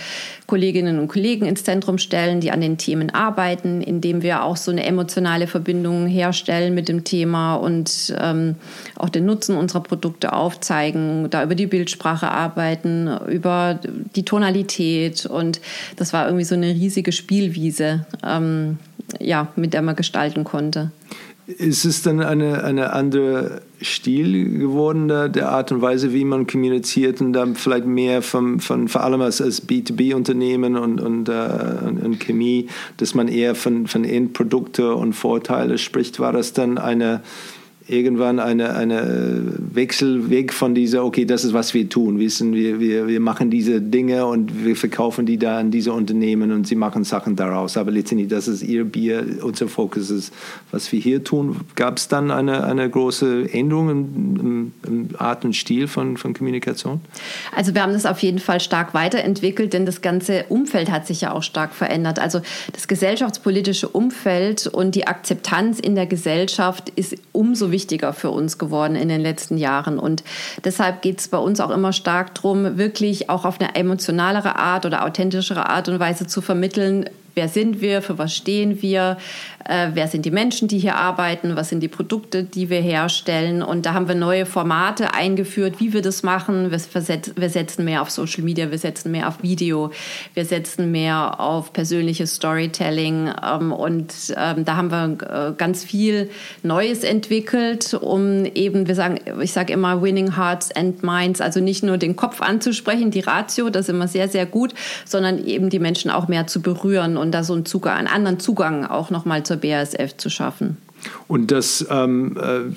Kolleginnen und Kollegen ins Zentrum stellen, die an den Themen arbeiten, indem wir auch so eine emotionale Verbindung herstellen mit dem Thema und ähm, auch den Nutzen unserer Produkte aufzeigen, da über die Bildsprache arbeiten, über die Tonalität. Und das war irgendwie so eine riesige Spielwiese, ähm, ja, mit der man gestalten konnte. Ist es dann eine, eine andere Stil geworden, der, der Art und Weise, wie man kommuniziert und dann vielleicht mehr von, von vor allem als, als B2B-Unternehmen und, und, äh, und, und, Chemie, dass man eher von, von Endprodukte und Vorteile spricht? War das dann eine irgendwann eine, eine Wechselweg von dieser, okay, das ist, was wir tun. Wissen, wir, wir, wir machen diese Dinge und wir verkaufen die da an diese Unternehmen und sie machen Sachen daraus. Aber letztendlich, das ist ihr Bier, unser Fokus ist, was wir hier tun. Gab es dann eine, eine große Änderung im, im, Art und Stil von, von Kommunikation? Also wir haben das auf jeden Fall stark weiterentwickelt, denn das ganze Umfeld hat sich ja auch stark verändert. Also das gesellschaftspolitische Umfeld und die Akzeptanz in der Gesellschaft ist umso wichtiger für uns geworden in den letzten Jahren. Und deshalb geht es bei uns auch immer stark darum, wirklich auch auf eine emotionalere Art oder authentischere Art und Weise zu vermitteln, wer sind wir, für was stehen wir, äh, wer sind die Menschen, die hier arbeiten, was sind die Produkte, die wir herstellen. Und da haben wir neue Formate eingeführt, wie wir das machen. Wir, wir setzen mehr auf Social Media, wir setzen mehr auf Video, wir setzen mehr auf persönliches Storytelling. Ähm, und ähm, da haben wir äh, ganz viel Neues entwickelt, um eben, wir sagen, ich sage immer Winning Hearts and Minds, also nicht nur den Kopf anzusprechen, die Ratio, das ist immer sehr, sehr gut, sondern eben die Menschen auch mehr zu berühren und da so einen, Zugang, einen anderen Zugang auch nochmal zur BASF zu schaffen. Und das ähm, äh,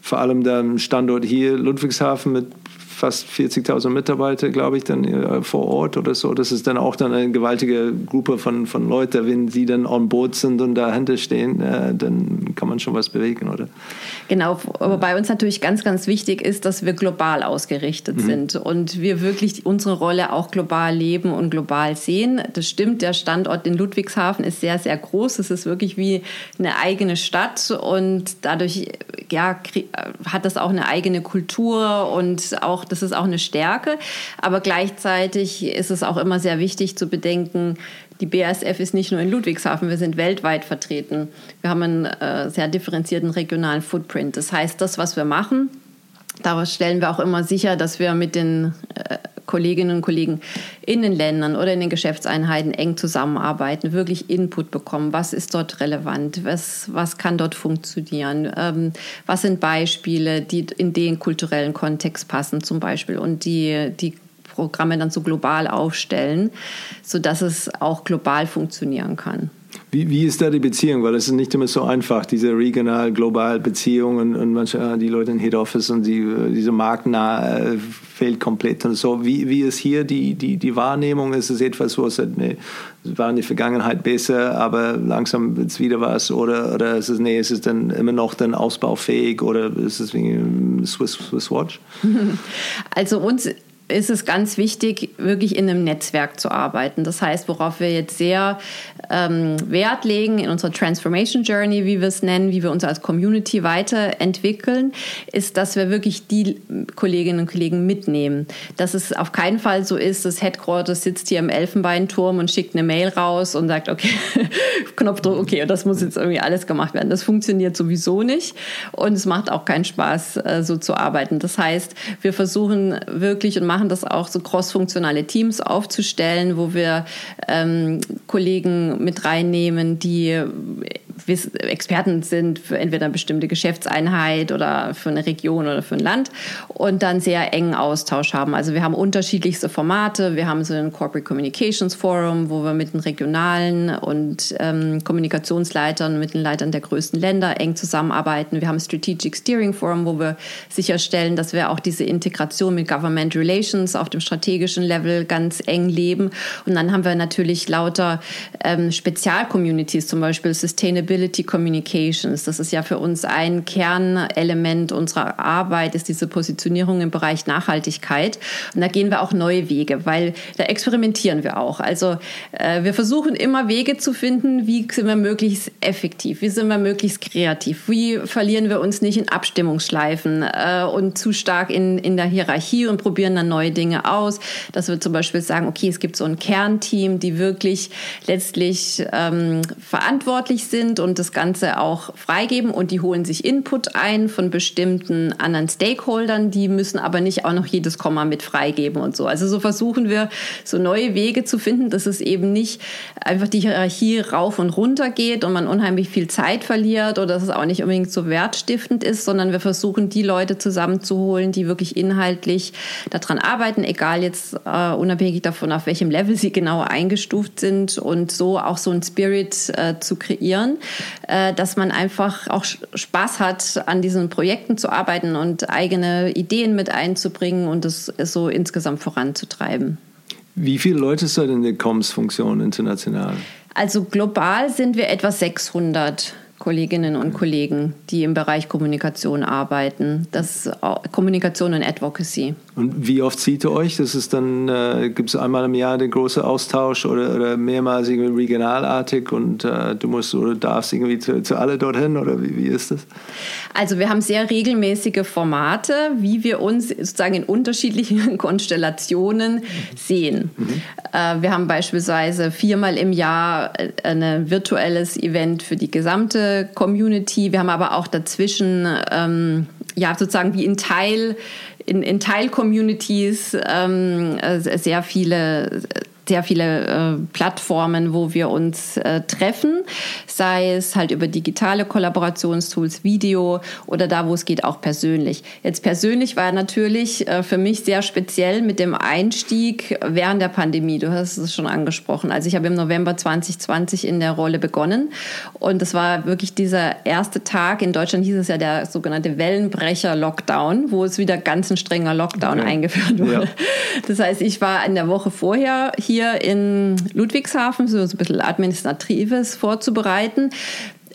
vor allem der Standort hier Ludwigshafen mit fast 40.000 Mitarbeiter, glaube ich, dann äh, vor Ort oder so. Das ist dann auch dann eine gewaltige Gruppe von, von Leuten. Wenn sie dann on board sind und dahinter stehen, äh, dann kann man schon was bewegen, oder? Genau, wobei uns natürlich ganz, ganz wichtig ist, dass wir global ausgerichtet mhm. sind und wir wirklich unsere Rolle auch global leben und global sehen. Das stimmt, der Standort in Ludwigshafen ist sehr, sehr groß. Es ist wirklich wie eine eigene Stadt und dadurch ja, hat das auch eine eigene Kultur und auch das ist auch eine Stärke. Aber gleichzeitig ist es auch immer sehr wichtig zu bedenken, die BASF ist nicht nur in Ludwigshafen, wir sind weltweit vertreten. Wir haben einen äh, sehr differenzierten regionalen Footprint. Das heißt, das, was wir machen, da stellen wir auch immer sicher, dass wir mit den äh, Kolleginnen und Kollegen in den Ländern oder in den Geschäftseinheiten eng zusammenarbeiten, wirklich Input bekommen. Was ist dort relevant? Was, was kann dort funktionieren? Ähm, was sind Beispiele, die in den kulturellen Kontext passen zum Beispiel und die, die Programme dann so global aufstellen, sodass es auch global funktionieren kann. Wie, wie ist da die Beziehung? Weil das ist nicht immer so einfach, diese regional-global Beziehungen und manchmal die Leute in Head Office und die, diese markennah äh, fehlt komplett und so. Wie, wie ist hier die, die, die Wahrnehmung? Ist es etwas, wo es sagt, es war in der Vergangenheit besser, aber langsam wird es wieder was? Oder, oder ist es, nee, ist es dann immer noch dann ausbaufähig oder ist es wie Swiss, Swiss Watch? Also uns ist es ganz wichtig, wirklich in einem Netzwerk zu arbeiten. Das heißt, worauf wir jetzt sehr ähm, Wert legen in unserer Transformation Journey, wie wir es nennen, wie wir uns als Community weiterentwickeln, ist, dass wir wirklich die Kolleginnen und Kollegen mitnehmen. Dass es auf keinen Fall so ist, das Headquarters sitzt hier im Elfenbeinturm und schickt eine Mail raus und sagt, okay, Knopfdruck, okay, das muss jetzt irgendwie alles gemacht werden. Das funktioniert sowieso nicht und es macht auch keinen Spaß, äh, so zu arbeiten. Das heißt, wir versuchen wirklich und machen machen das auch, so crossfunktionale Teams aufzustellen, wo wir ähm, Kollegen mit reinnehmen, die Experten sind für entweder eine bestimmte Geschäftseinheit oder für eine Region oder für ein Land und dann sehr engen Austausch haben. Also wir haben unterschiedlichste Formate. Wir haben so ein Corporate Communications Forum, wo wir mit den regionalen und ähm, Kommunikationsleitern, mit den Leitern der größten Länder eng zusammenarbeiten. Wir haben ein Strategic Steering Forum, wo wir sicherstellen, dass wir auch diese Integration mit Government Relations auf dem strategischen Level ganz eng leben. Und dann haben wir natürlich lauter ähm, Spezialcommunities, zum Beispiel Sustainability Sustainability Communications. Das ist ja für uns ein Kernelement unserer Arbeit, ist diese Positionierung im Bereich Nachhaltigkeit. Und da gehen wir auch neue Wege, weil da experimentieren wir auch. Also äh, wir versuchen immer Wege zu finden, wie sind wir möglichst effektiv, wie sind wir möglichst kreativ, wie verlieren wir uns nicht in Abstimmungsschleifen äh, und zu stark in, in der Hierarchie und probieren dann neue Dinge aus. Dass wir zum Beispiel sagen, okay, es gibt so ein Kernteam, die wirklich letztlich ähm, verantwortlich sind und das Ganze auch freigeben und die holen sich Input ein von bestimmten anderen Stakeholdern, die müssen aber nicht auch noch jedes Komma mit freigeben und so. Also so versuchen wir so neue Wege zu finden, dass es eben nicht einfach die Hierarchie rauf und runter geht und man unheimlich viel Zeit verliert oder dass es auch nicht unbedingt so wertstiftend ist, sondern wir versuchen die Leute zusammenzuholen, die wirklich inhaltlich daran arbeiten, egal jetzt äh, unabhängig davon, auf welchem Level sie genau eingestuft sind und so auch so ein Spirit äh, zu kreieren, äh, dass man einfach auch Spaß hat, an diesen Projekten zu arbeiten und eigene Ideen mit einzubringen und es so insgesamt voranzutreiben. Wie viele Leute seid in der Comms-Funktion international? Also global sind wir etwa 600 Kolleginnen und Kollegen, die im Bereich Kommunikation arbeiten. Das ist Kommunikation und Advocacy. Und wie oft sieht ihr euch? Das ist dann, äh, gibt es einmal im Jahr den großen Austausch oder, oder mehrmals irgendwie regionalartig und äh, du musst oder darfst irgendwie zu, zu alle dorthin oder wie, wie ist das? Also wir haben sehr regelmäßige Formate, wie wir uns sozusagen in unterschiedlichen Konstellationen sehen. Mhm. Äh, wir haben beispielsweise viermal im Jahr äh, ein virtuelles Event für die gesamte Community. Wir haben aber auch dazwischen ähm, ja sozusagen wie in Teil in, in Teil-Communities ähm, äh, sehr viele sehr viele äh, Plattformen, wo wir uns äh, treffen, sei es halt über digitale Kollaborationstools, Video oder da, wo es geht, auch persönlich. Jetzt persönlich war natürlich äh, für mich sehr speziell mit dem Einstieg während der Pandemie. Du hast es schon angesprochen. Also ich habe im November 2020 in der Rolle begonnen und es war wirklich dieser erste Tag. In Deutschland hieß es ja der sogenannte Wellenbrecher-Lockdown, wo es wieder ganz ein strenger Lockdown okay. eingeführt wurde. Ja. Das heißt, ich war in der Woche vorher hier hier in Ludwigshafen so ein bisschen Administratives vorzubereiten.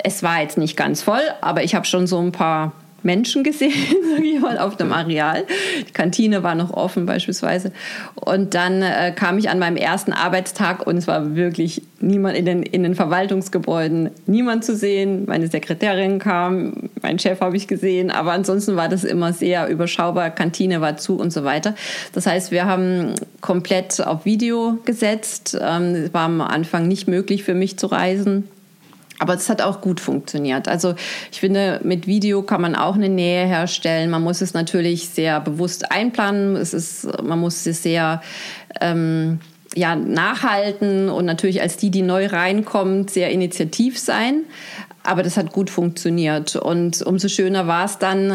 Es war jetzt nicht ganz voll, aber ich habe schon so ein paar Menschen gesehen, sage ich mal, auf dem Areal. Die Kantine war noch offen beispielsweise. Und dann äh, kam ich an meinem ersten Arbeitstag und es war wirklich niemand in den, in den Verwaltungsgebäuden, niemand zu sehen. Meine Sekretärin kam, mein Chef habe ich gesehen, aber ansonsten war das immer sehr überschaubar. Kantine war zu und so weiter. Das heißt, wir haben komplett auf Video gesetzt. Ähm, es war am Anfang nicht möglich für mich zu reisen. Aber es hat auch gut funktioniert. Also ich finde, mit Video kann man auch eine Nähe herstellen. Man muss es natürlich sehr bewusst einplanen. Es ist, man muss es sehr ähm, ja, nachhalten und natürlich als die, die neu reinkommt, sehr initiativ sein. Aber das hat gut funktioniert. Und umso schöner war es dann,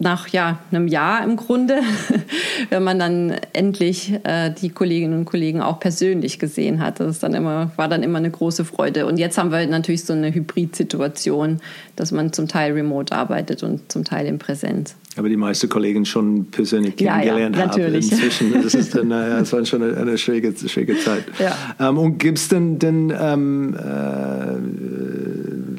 nach ja, einem Jahr im Grunde, wenn man dann endlich äh, die Kolleginnen und Kollegen auch persönlich gesehen hat. Das ist dann immer, war dann immer eine große Freude. Und jetzt haben wir natürlich so eine Hybrid-Situation, dass man zum Teil remote arbeitet und zum Teil in Präsenz. Aber die meisten Kollegen schon persönlich kennengelernt ja, ja, haben inzwischen. Das ist dann, naja, das war schon eine, eine schwierige, schwierige Zeit. Ja. Ähm, und gibt es denn, denn ähm, äh,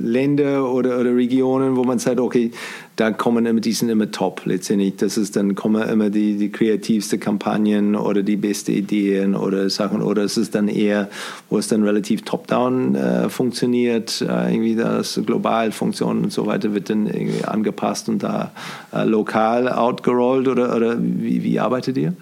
Länder oder, oder Regionen, wo man sagt, okay, da kommen immer, die sind immer top letztendlich. Das ist dann kommen immer die, die kreativste Kampagnen oder die beste Ideen oder Sachen. Oder es ist dann eher, wo es dann relativ top-down äh, funktioniert, äh, irgendwie das global funktioniert und so weiter, wird dann irgendwie angepasst und da äh, lokal outgerollt oder, oder wie, wie arbeitet ihr?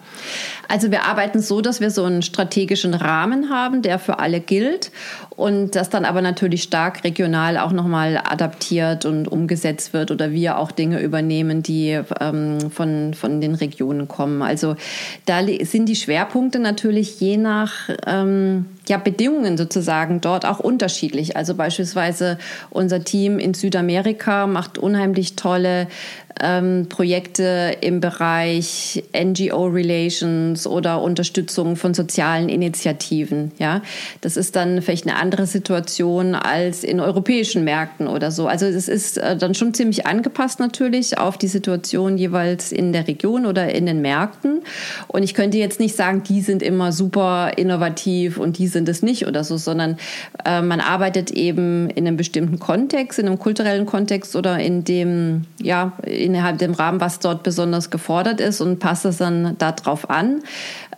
Also wir arbeiten so, dass wir so einen strategischen Rahmen haben, der für alle gilt und das dann aber natürlich stark regional auch nochmal adaptiert und umgesetzt wird oder wir auch Dinge übernehmen, die ähm, von, von den Regionen kommen. Also da sind die Schwerpunkte natürlich je nach ähm, ja, Bedingungen sozusagen dort auch unterschiedlich. Also beispielsweise unser Team in Südamerika macht unheimlich tolle ähm, Projekte im Bereich NGO Relations oder Unterstützung von sozialen Initiativen. Ja, das ist dann vielleicht eine andere Situation als in europäischen Märkten oder so. Also es ist äh, dann schon ziemlich angepasst natürlich auf die Situation jeweils in der Region oder in den Märkten. Und ich könnte jetzt nicht sagen, die sind immer super innovativ und die sind es nicht oder so, sondern äh, man arbeitet eben in einem bestimmten Kontext, in einem kulturellen Kontext oder in dem, ja, innerhalb dem Rahmen, was dort besonders gefordert ist und passt es dann darauf an.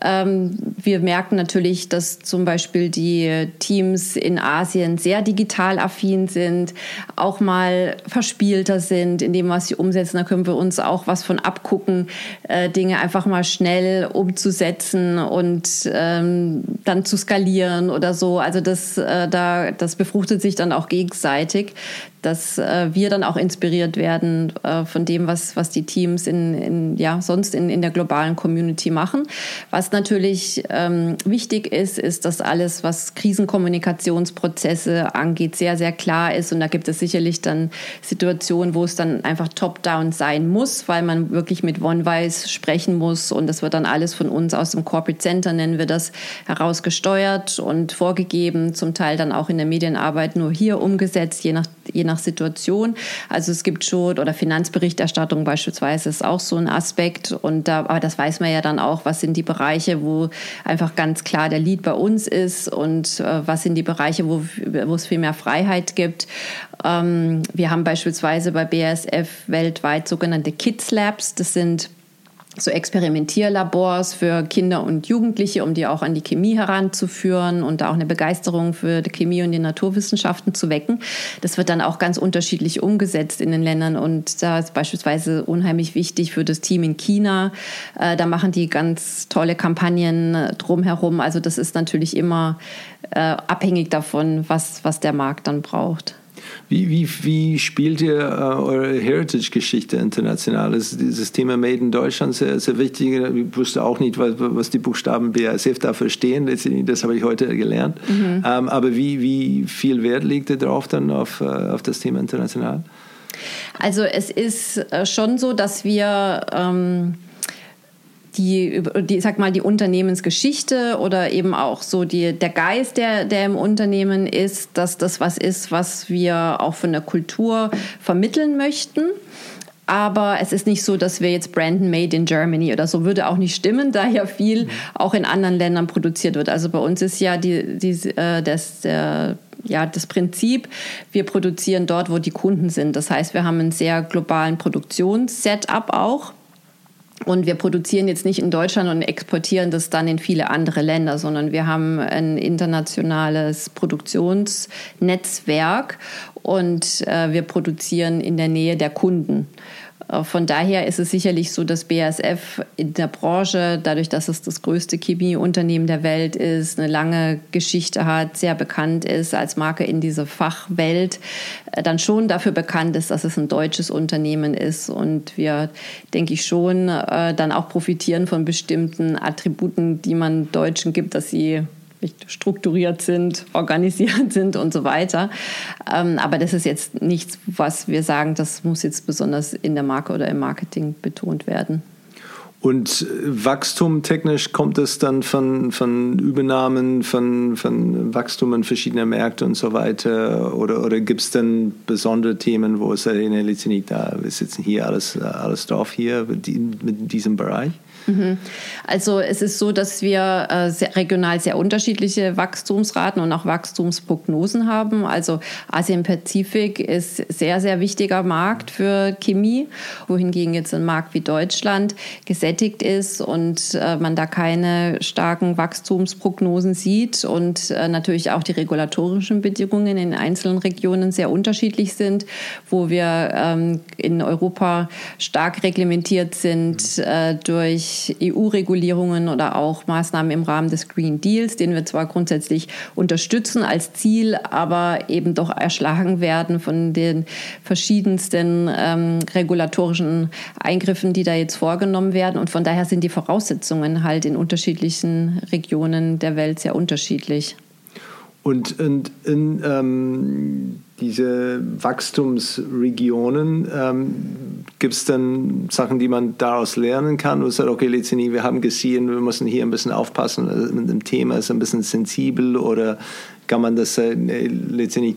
Ähm, wir merken natürlich, dass zum Beispiel die Teams in Asien sehr digital affin sind, auch mal verspielter sind in dem, was sie umsetzen. Da können wir uns auch was von abgucken, äh, Dinge einfach mal schnell umzusetzen und ähm, dann zu skalieren oder so. Also das, äh, da, das befruchtet sich dann auch gegenseitig dass äh, wir dann auch inspiriert werden äh, von dem, was, was die Teams in, in, ja, sonst in, in der globalen Community machen. Was natürlich ähm, wichtig ist, ist, dass alles, was Krisenkommunikationsprozesse angeht, sehr, sehr klar ist. Und da gibt es sicherlich dann Situationen, wo es dann einfach top-down sein muss, weil man wirklich mit OneWise sprechen muss. Und das wird dann alles von uns aus dem Corporate Center, nennen wir das, herausgesteuert und vorgegeben, zum Teil dann auch in der Medienarbeit nur hier umgesetzt, je nach, je nach Situation. Also es gibt schon, oder Finanzberichterstattung beispielsweise ist auch so ein Aspekt. Und da, aber das weiß man ja dann auch, was sind die Bereiche, wo einfach ganz klar der Lead bei uns ist und äh, was sind die Bereiche, wo, wo es viel mehr Freiheit gibt. Ähm, wir haben beispielsweise bei BASF weltweit sogenannte Kids Labs. Das sind so Experimentierlabors für Kinder und Jugendliche, um die auch an die Chemie heranzuführen und da auch eine Begeisterung für die Chemie und die Naturwissenschaften zu wecken. Das wird dann auch ganz unterschiedlich umgesetzt in den Ländern und da ist beispielsweise unheimlich wichtig für das Team in China. Äh, da machen die ganz tolle Kampagnen drumherum. Also das ist natürlich immer äh, abhängig davon, was, was der Markt dann braucht. Wie, wie, wie spielt ihr äh, eure Heritage-Geschichte international? Ist dieses Thema Made in Deutschland sehr, sehr wichtig? Ich wusste auch nicht, was, was die Buchstaben BASF dafür stehen. Das habe ich heute gelernt. Mhm. Ähm, aber wie, wie viel Wert liegt ihr drauf dann auf, äh, auf das Thema international? Also es ist äh, schon so, dass wir... Ähm die, die, sag mal, die Unternehmensgeschichte oder eben auch so die, der Geist, der, der im Unternehmen ist, dass das was ist, was wir auch von der Kultur vermitteln möchten. Aber es ist nicht so, dass wir jetzt branden made in Germany oder so würde auch nicht stimmen, da ja viel auch in anderen Ländern produziert wird. Also bei uns ist ja die, die, äh, das, der, ja, das Prinzip, wir produzieren dort, wo die Kunden sind. Das heißt, wir haben einen sehr globalen Produktionssetup auch und wir produzieren jetzt nicht in Deutschland und exportieren das dann in viele andere Länder, sondern wir haben ein internationales Produktionsnetzwerk und äh, wir produzieren in der Nähe der Kunden. Äh, von daher ist es sicherlich so, dass BASF in der Branche, dadurch, dass es das größte Chemieunternehmen der Welt ist, eine lange Geschichte hat, sehr bekannt ist als Marke in dieser Fachwelt, äh, dann schon dafür bekannt ist, dass es ein deutsches Unternehmen ist. Und wir, denke ich, schon äh, dann auch profitieren von bestimmten Attributen, die man Deutschen gibt, dass sie strukturiert sind, organisiert sind und so weiter. Ähm, aber das ist jetzt nichts, was wir sagen, das muss jetzt besonders in der Marke oder im Marketing betont werden. Und Wachstum technisch kommt es dann von, von Übernahmen, von, von Wachstum in verschiedener Märkte und so weiter? Oder, oder gibt es dann besondere Themen, wo es in der Lizenz da, wir sitzen hier alles, alles drauf hier mit diesem Bereich? Mhm. Also es ist so, dass wir äh, sehr, regional sehr unterschiedliche Wachstumsraten und auch Wachstumsprognosen haben. Also Asien-Pazifik ist sehr, sehr wichtiger Markt für Chemie, wohingegen jetzt ein Markt wie Deutschland gesättigt ist und äh, man da keine starken Wachstumsprognosen sieht und äh, natürlich auch die regulatorischen Bedingungen in einzelnen Regionen sehr unterschiedlich sind, wo wir ähm, in Europa stark reglementiert sind äh, EU-Regulierungen oder auch Maßnahmen im Rahmen des Green Deals, den wir zwar grundsätzlich unterstützen als Ziel, aber eben doch erschlagen werden von den verschiedensten ähm, regulatorischen Eingriffen, die da jetzt vorgenommen werden. Und von daher sind die Voraussetzungen halt in unterschiedlichen Regionen der Welt sehr unterschiedlich. Und, und in ähm, diese Wachstumsregionen, ähm, gibt es dann Sachen, die man daraus lernen kann? Und sagt, okay, letztendlich, wir haben gesehen, wir müssen hier ein bisschen aufpassen, also mit dem Thema ist ein bisschen sensibel oder kann man das äh, letztendlich,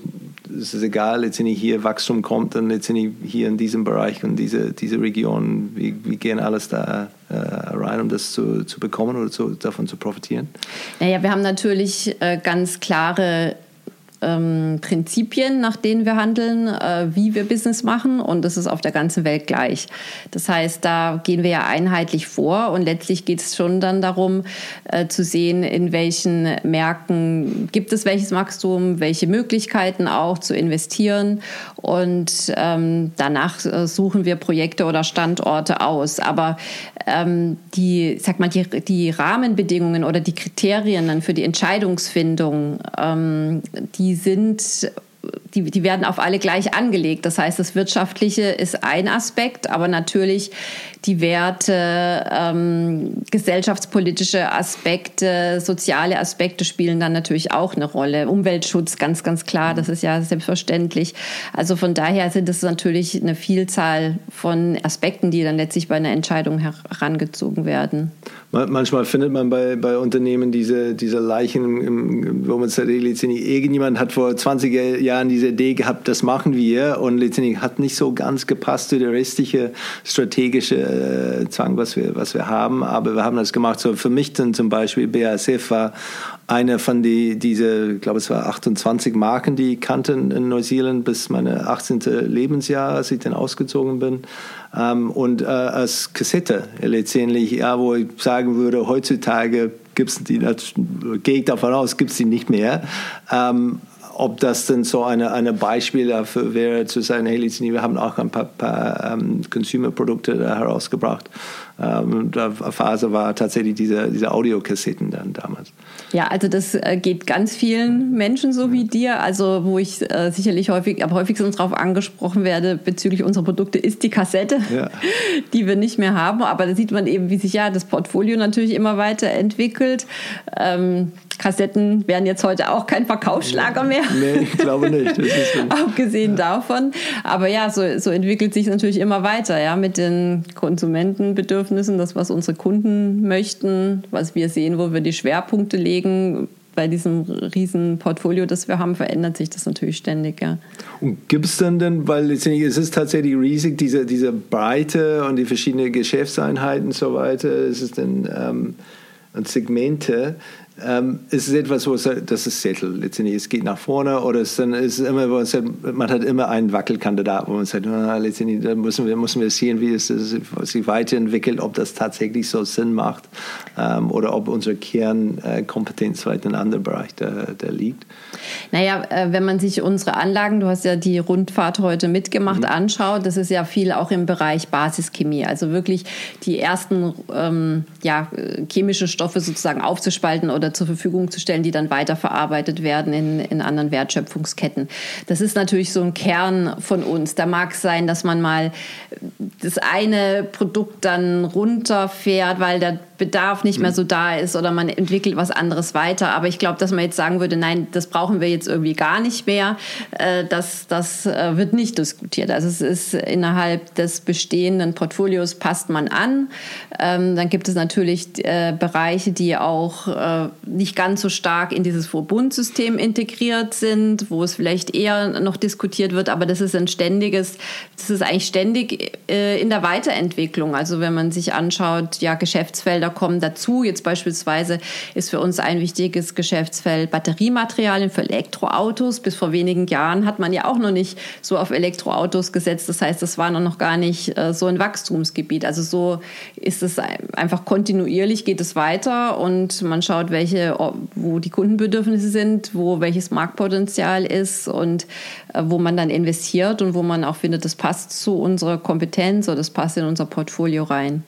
es ist egal, letztendlich hier Wachstum kommt, dann letztendlich hier in diesem Bereich und diese, diese Region, wie, wie gehen alles da äh, rein, um das zu, zu bekommen oder zu, davon zu profitieren? Naja, wir haben natürlich äh, ganz klare ähm, Prinzipien, nach denen wir handeln, äh, wie wir Business machen und das ist auf der ganzen Welt gleich. Das heißt, da gehen wir ja einheitlich vor und letztlich geht es schon dann darum äh, zu sehen, in welchen Märkten gibt es welches Wachstum, welche Möglichkeiten auch zu investieren und ähm, danach äh, suchen wir Projekte oder Standorte aus. Aber ähm, die, sag mal, die, die Rahmenbedingungen oder die Kriterien dann für die Entscheidungsfindung, ähm, die sind die, die werden auf alle gleich angelegt. Das heißt, das Wirtschaftliche ist ein Aspekt, aber natürlich die Werte, ähm, gesellschaftspolitische Aspekte, soziale Aspekte spielen dann natürlich auch eine Rolle. Umweltschutz, ganz, ganz klar, das ist ja selbstverständlich. Also von daher sind es natürlich eine Vielzahl von Aspekten, die dann letztlich bei einer Entscheidung herangezogen werden. Manchmal findet man bei, bei Unternehmen diese, diese Leichen, im, wo man letztendlich irgendjemand hat vor 20 Jahren diese Idee gehabt, das machen wir und letztendlich hat nicht so ganz gepasst zu der restliche strategische äh, Zwang, was wir, was wir haben. Aber wir haben das gemacht. So für mich dann zum Beispiel BASF war eine von die, diese, ich glaube es war 28 Marken, die ich kannte in Neuseeland bis meine 18. Lebensjahr, als ich dann ausgezogen bin. Ähm, und äh, als Kassette letztendlich, ja, wo ich sagen würde, heutzutage gibt es die, gehe ich davon aus, gibt es die nicht mehr. Ähm, ob das denn so eine, eine Beispiel dafür wäre, zu sagen, hey, wir haben auch ein paar, paar ähm, Consumer-Produkte herausgebracht. Ähm, Phase war tatsächlich diese, diese Audiokassetten dann damals. Ja, also das äh, geht ganz vielen Menschen so wie dir. Also wo ich äh, sicherlich häufig, am häufigsten darauf angesprochen werde bezüglich unserer Produkte, ist die Kassette, ja. die wir nicht mehr haben. Aber da sieht man eben, wie sich ja das Portfolio natürlich immer weiterentwickelt. Ähm, Kassetten wären jetzt heute auch kein Verkaufsschlager mehr. Nee, ich glaube nicht. Abgesehen davon. Aber ja, so, so entwickelt sich natürlich immer weiter, ja, mit den Konsumentenbedürfnissen, das, was unsere Kunden möchten, was wir sehen, wo wir die Schwerpunkte legen. Bei diesem riesen Portfolio, das wir haben, verändert sich das natürlich ständig, ja. Und gibt es dann denn, weil es ist tatsächlich riesig, diese, diese Breite und die verschiedenen Geschäftseinheiten und so weiter, ist es denn ähm, und Segmente, ähm, ist es etwas, wo es, das ist Settle letztendlich. Es geht nach vorne oder es dann ist immer, wo es, man hat immer einen Wackelkandidat, wo man sagt, na, letztendlich da müssen wir, müssen wir sehen, wie es, sich weiterentwickelt, ob das tatsächlich so Sinn macht ähm, oder ob unsere Kernkompetenz weit in einem anderen Bereich da, da liegt. Naja, äh, wenn man sich unsere Anlagen, du hast ja die Rundfahrt heute mitgemacht, mhm. anschaut, das ist ja viel auch im Bereich Basischemie. Also wirklich die ersten ähm, ja, chemische Stoffe sozusagen aufzuspalten oder zur Verfügung zu stellen, die dann weiterverarbeitet werden in, in anderen Wertschöpfungsketten. Das ist natürlich so ein Kern von uns. Da mag es sein, dass man mal das eine Produkt dann runterfährt, weil der Bedarf nicht mehr mhm. so da ist oder man entwickelt was anderes weiter. Aber ich glaube, dass man jetzt sagen würde, nein, das brauchen wir jetzt irgendwie gar nicht mehr, äh, das, das äh, wird nicht diskutiert. Also es ist innerhalb des bestehenden Portfolios passt man an. Ähm, dann gibt es natürlich äh, Bereiche, die auch nicht ganz so stark in dieses Verbundsystem integriert sind, wo es vielleicht eher noch diskutiert wird, aber das ist ein ständiges, das ist eigentlich ständig in der Weiterentwicklung. Also wenn man sich anschaut, ja, Geschäftsfelder kommen dazu. Jetzt beispielsweise ist für uns ein wichtiges Geschäftsfeld Batteriematerialien für Elektroautos. Bis vor wenigen Jahren hat man ja auch noch nicht so auf Elektroautos gesetzt. Das heißt, das war noch gar nicht äh, so ein Wachstumsgebiet. Also so ist es einfach kontinuierlich geht es weiter und man schaut, welche, wo die Kundenbedürfnisse sind, wo welches Marktpotenzial ist und äh, wo man dann investiert und wo man auch findet, das passt zu unserer Kompetenz oder das passt in unser Portfolio rein.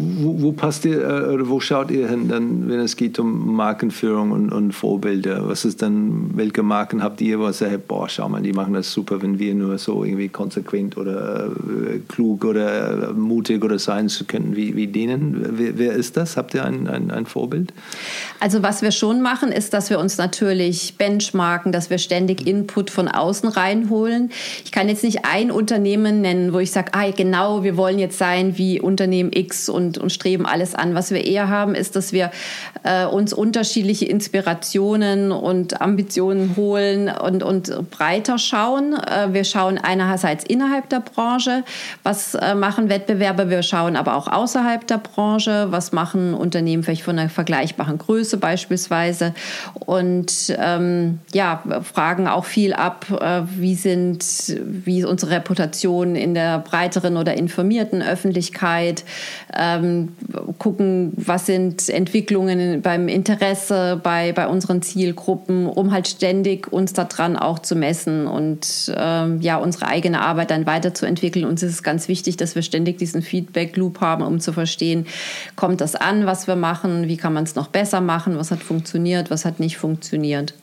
Wo, wo, passt ihr äh, wo schaut ihr hin, dann, wenn es geht um Markenführung und, und Vorbilder? Was ist dann, welche Marken habt ihr, wo ihr sagt, boah, schau mal, die machen das super, wenn wir nur so irgendwie konsequent oder äh, klug oder äh, mutig oder sein können wie, wie denen? Wer, wer ist das? Habt ihr ein, ein, ein, Vorbild? Also was wir schon machen, ist, dass wir uns natürlich benchmarken, dass wir ständig Input von außen reinholen. Ich kann jetzt nicht ein Unternehmen nennen, wo ich sage, ah, genau, wir wollen jetzt sein wie Unternehmen X und und, und streben alles an. Was wir eher haben, ist, dass wir äh, uns unterschiedliche Inspirationen und Ambitionen holen und, und breiter schauen. Äh, wir schauen einerseits innerhalb der Branche, was äh, machen Wettbewerber, wir schauen aber auch außerhalb der Branche, was machen Unternehmen vielleicht von einer vergleichbaren Größe beispielsweise und ähm, ja, fragen auch viel ab, äh, wie sind, wie ist unsere Reputation in der breiteren oder informierten Öffentlichkeit, ähm, gucken, was sind Entwicklungen beim Interesse bei, bei unseren Zielgruppen, um halt ständig uns daran auch zu messen und ähm, ja, unsere eigene Arbeit dann weiterzuentwickeln. Uns ist es ganz wichtig, dass wir ständig diesen Feedback-Loop haben, um zu verstehen, kommt das an, was wir machen, wie kann man es noch besser machen, was hat funktioniert, was hat nicht funktioniert.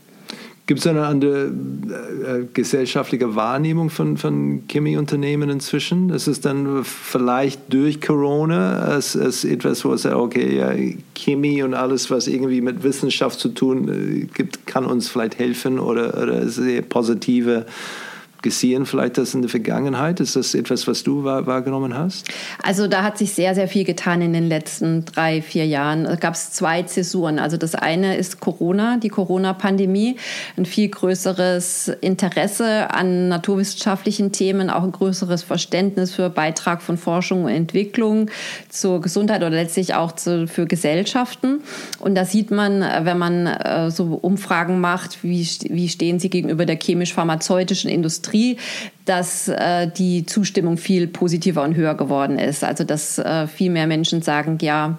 Gibt es eine andere äh, gesellschaftliche Wahrnehmung von, von Chemieunternehmen inzwischen? Ist es dann vielleicht durch Corona als, als etwas, wo es sagt, okay, ja, Chemie und alles, was irgendwie mit Wissenschaft zu tun äh, gibt, kann uns vielleicht helfen oder, oder ist es eher positive gesehen, vielleicht das in der Vergangenheit? Ist das etwas, was du wahr, wahrgenommen hast? Also da hat sich sehr, sehr viel getan in den letzten drei, vier Jahren. Da gab es zwei Zäsuren. Also das eine ist Corona, die Corona-Pandemie, ein viel größeres Interesse an naturwissenschaftlichen Themen, auch ein größeres Verständnis für Beitrag von Forschung und Entwicklung zur Gesundheit oder letztlich auch zu, für Gesellschaften. Und da sieht man, wenn man äh, so Umfragen macht, wie, wie stehen sie gegenüber der chemisch-pharmazeutischen Industrie, Industrie, dass äh, die Zustimmung viel positiver und höher geworden ist. Also dass äh, viel mehr Menschen sagen, ja,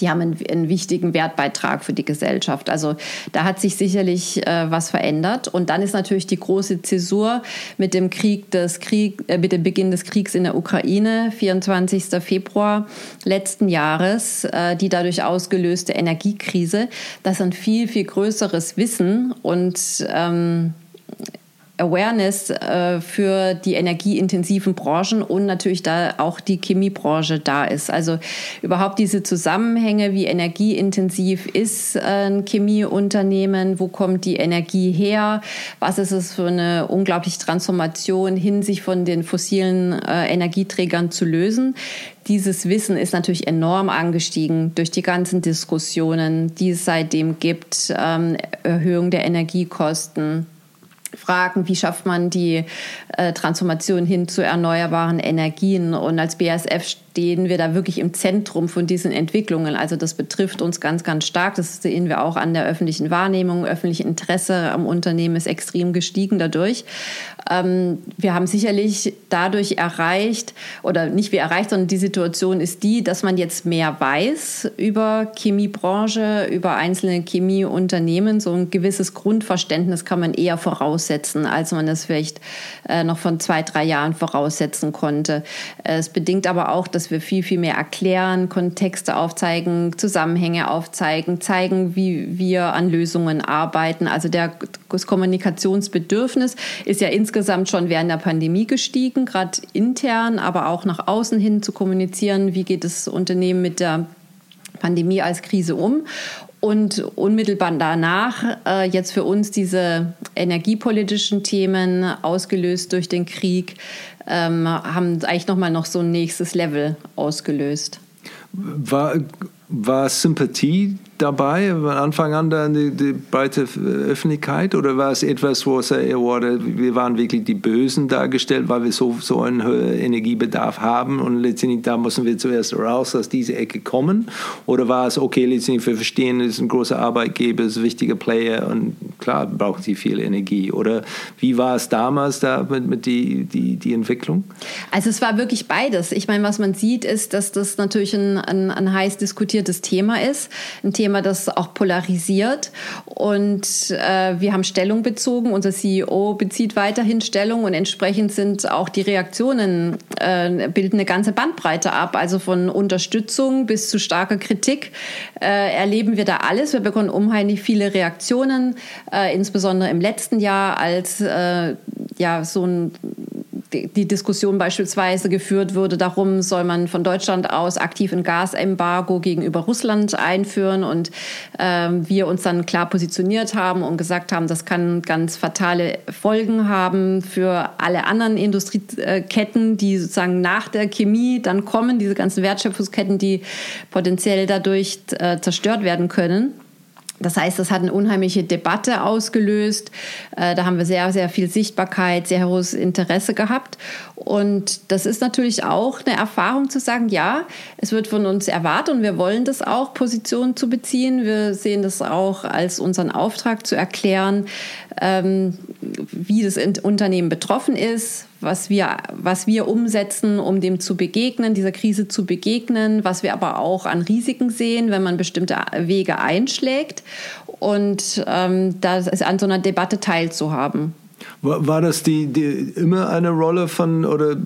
die haben einen, einen, wichtigen Wertbeitrag für die Gesellschaft. Also da hat sich sicherlich äh, was verändert. Und dann ist natürlich die große Zäsur mit dem Krieg des Krieg, äh, mit dem Beginn des Kriegs in der Ukraine, 24. Februar letzten Jahres, äh, die dadurch ausgelöste Energiekrise, das ein viel, viel größeres Wissen und ähm, Awareness äh, für die energieintensiven Branchen und natürlich da auch die Chemiebranche da ist. Also überhaupt diese Zusammenhänge, wie energieintensiv ist ein Chemieunternehmen, wo kommt die Energie her, was ist es für eine unglaubliche Transformation hin, sich von den fossilen äh, Energieträgern zu lösen. Dieses Wissen ist natürlich enorm angestiegen durch die ganzen Diskussionen, die es seitdem gibt, ähm, Erhöhung der Energiekosten, Fragen, wie schafft man die äh, Transformation hin zu erneuerbaren Energien. Und als BASF stehen wir da wirklich im Zentrum von diesen Entwicklungen. Also das betrifft uns ganz, ganz stark. Das sehen wir auch an der öffentlichen Wahrnehmung. Öffentliche Interesse am Unternehmen ist extrem gestiegen dadurch. Ähm, wir haben sicherlich dadurch erreicht, oder nicht wie erreicht, sondern die Situation ist die, dass man jetzt mehr weiß über Chemiebranche, über einzelne Chemieunternehmen. So ein gewisses Grundverständnis kann man eher voraussetzen, als man das vielleicht äh, noch von zwei, drei Jahren voraussetzen konnte. Es bedingt aber auch, dass wir viel, viel mehr erklären, Kontexte aufzeigen, Zusammenhänge aufzeigen, zeigen, wie wir an Lösungen arbeiten. Also der, das Kommunikationsbedürfnis ist ja insgesamt schon während der Pandemie gestiegen, gerade intern, aber auch nach außen hin zu kommunizieren, wie geht das Unternehmen mit der Pandemie als Krise um. Und unmittelbar danach äh, jetzt für uns diese energiepolitischen Themen, ausgelöst durch den Krieg, ähm, haben eigentlich nochmal noch so ein nächstes Level ausgelöst. War, war Sympathie dabei von Anfang an dann die, die breite Öffentlichkeit oder war es etwas, wo es wir waren wirklich die Bösen dargestellt, weil wir so, so einen hohen Energiebedarf haben und letztendlich da müssen wir zuerst raus aus dieser Ecke kommen oder war es okay, letztendlich wir verstehen, es ist ein großer Arbeitgeber, es ist ein wichtiger Player und klar brauchen sie viel Energie oder wie war es damals da mit, mit die, die, die Entwicklung? Also es war wirklich beides. Ich meine, was man sieht, ist, dass das natürlich ein, ein, ein heiß diskutiertes Thema ist, ein Thema Thema, das auch polarisiert. Und äh, wir haben Stellung bezogen. Unser CEO bezieht weiterhin Stellung und entsprechend sind auch die Reaktionen, äh, bilden eine ganze Bandbreite ab. Also von Unterstützung bis zu starker Kritik äh, erleben wir da alles. Wir bekommen unheimlich viele Reaktionen, äh, insbesondere im letzten Jahr, als äh, ja so ein die Diskussion beispielsweise geführt wurde, darum soll man von Deutschland aus aktiv ein Gasembargo gegenüber Russland einführen und ähm, wir uns dann klar positioniert haben und gesagt haben, das kann ganz fatale Folgen haben für alle anderen Industrieketten, die sozusagen nach der Chemie dann kommen, diese ganzen Wertschöpfungsketten, die potenziell dadurch äh, zerstört werden können. Das heißt, das hat eine unheimliche Debatte ausgelöst. Äh, da haben wir sehr, sehr viel Sichtbarkeit, sehr hohes Interesse gehabt. Und das ist natürlich auch eine Erfahrung zu sagen, ja, es wird von uns erwartet und wir wollen das auch, Positionen zu beziehen. Wir sehen das auch als unseren Auftrag zu erklären, ähm, wie das Unternehmen betroffen ist, was wir, was wir umsetzen, um dem zu begegnen, dieser Krise zu begegnen, was wir aber auch an Risiken sehen, wenn man bestimmte Wege einschlägt und ähm, das an so einer Debatte teilzuhaben. War, war das die, die, immer eine Rolle von, oder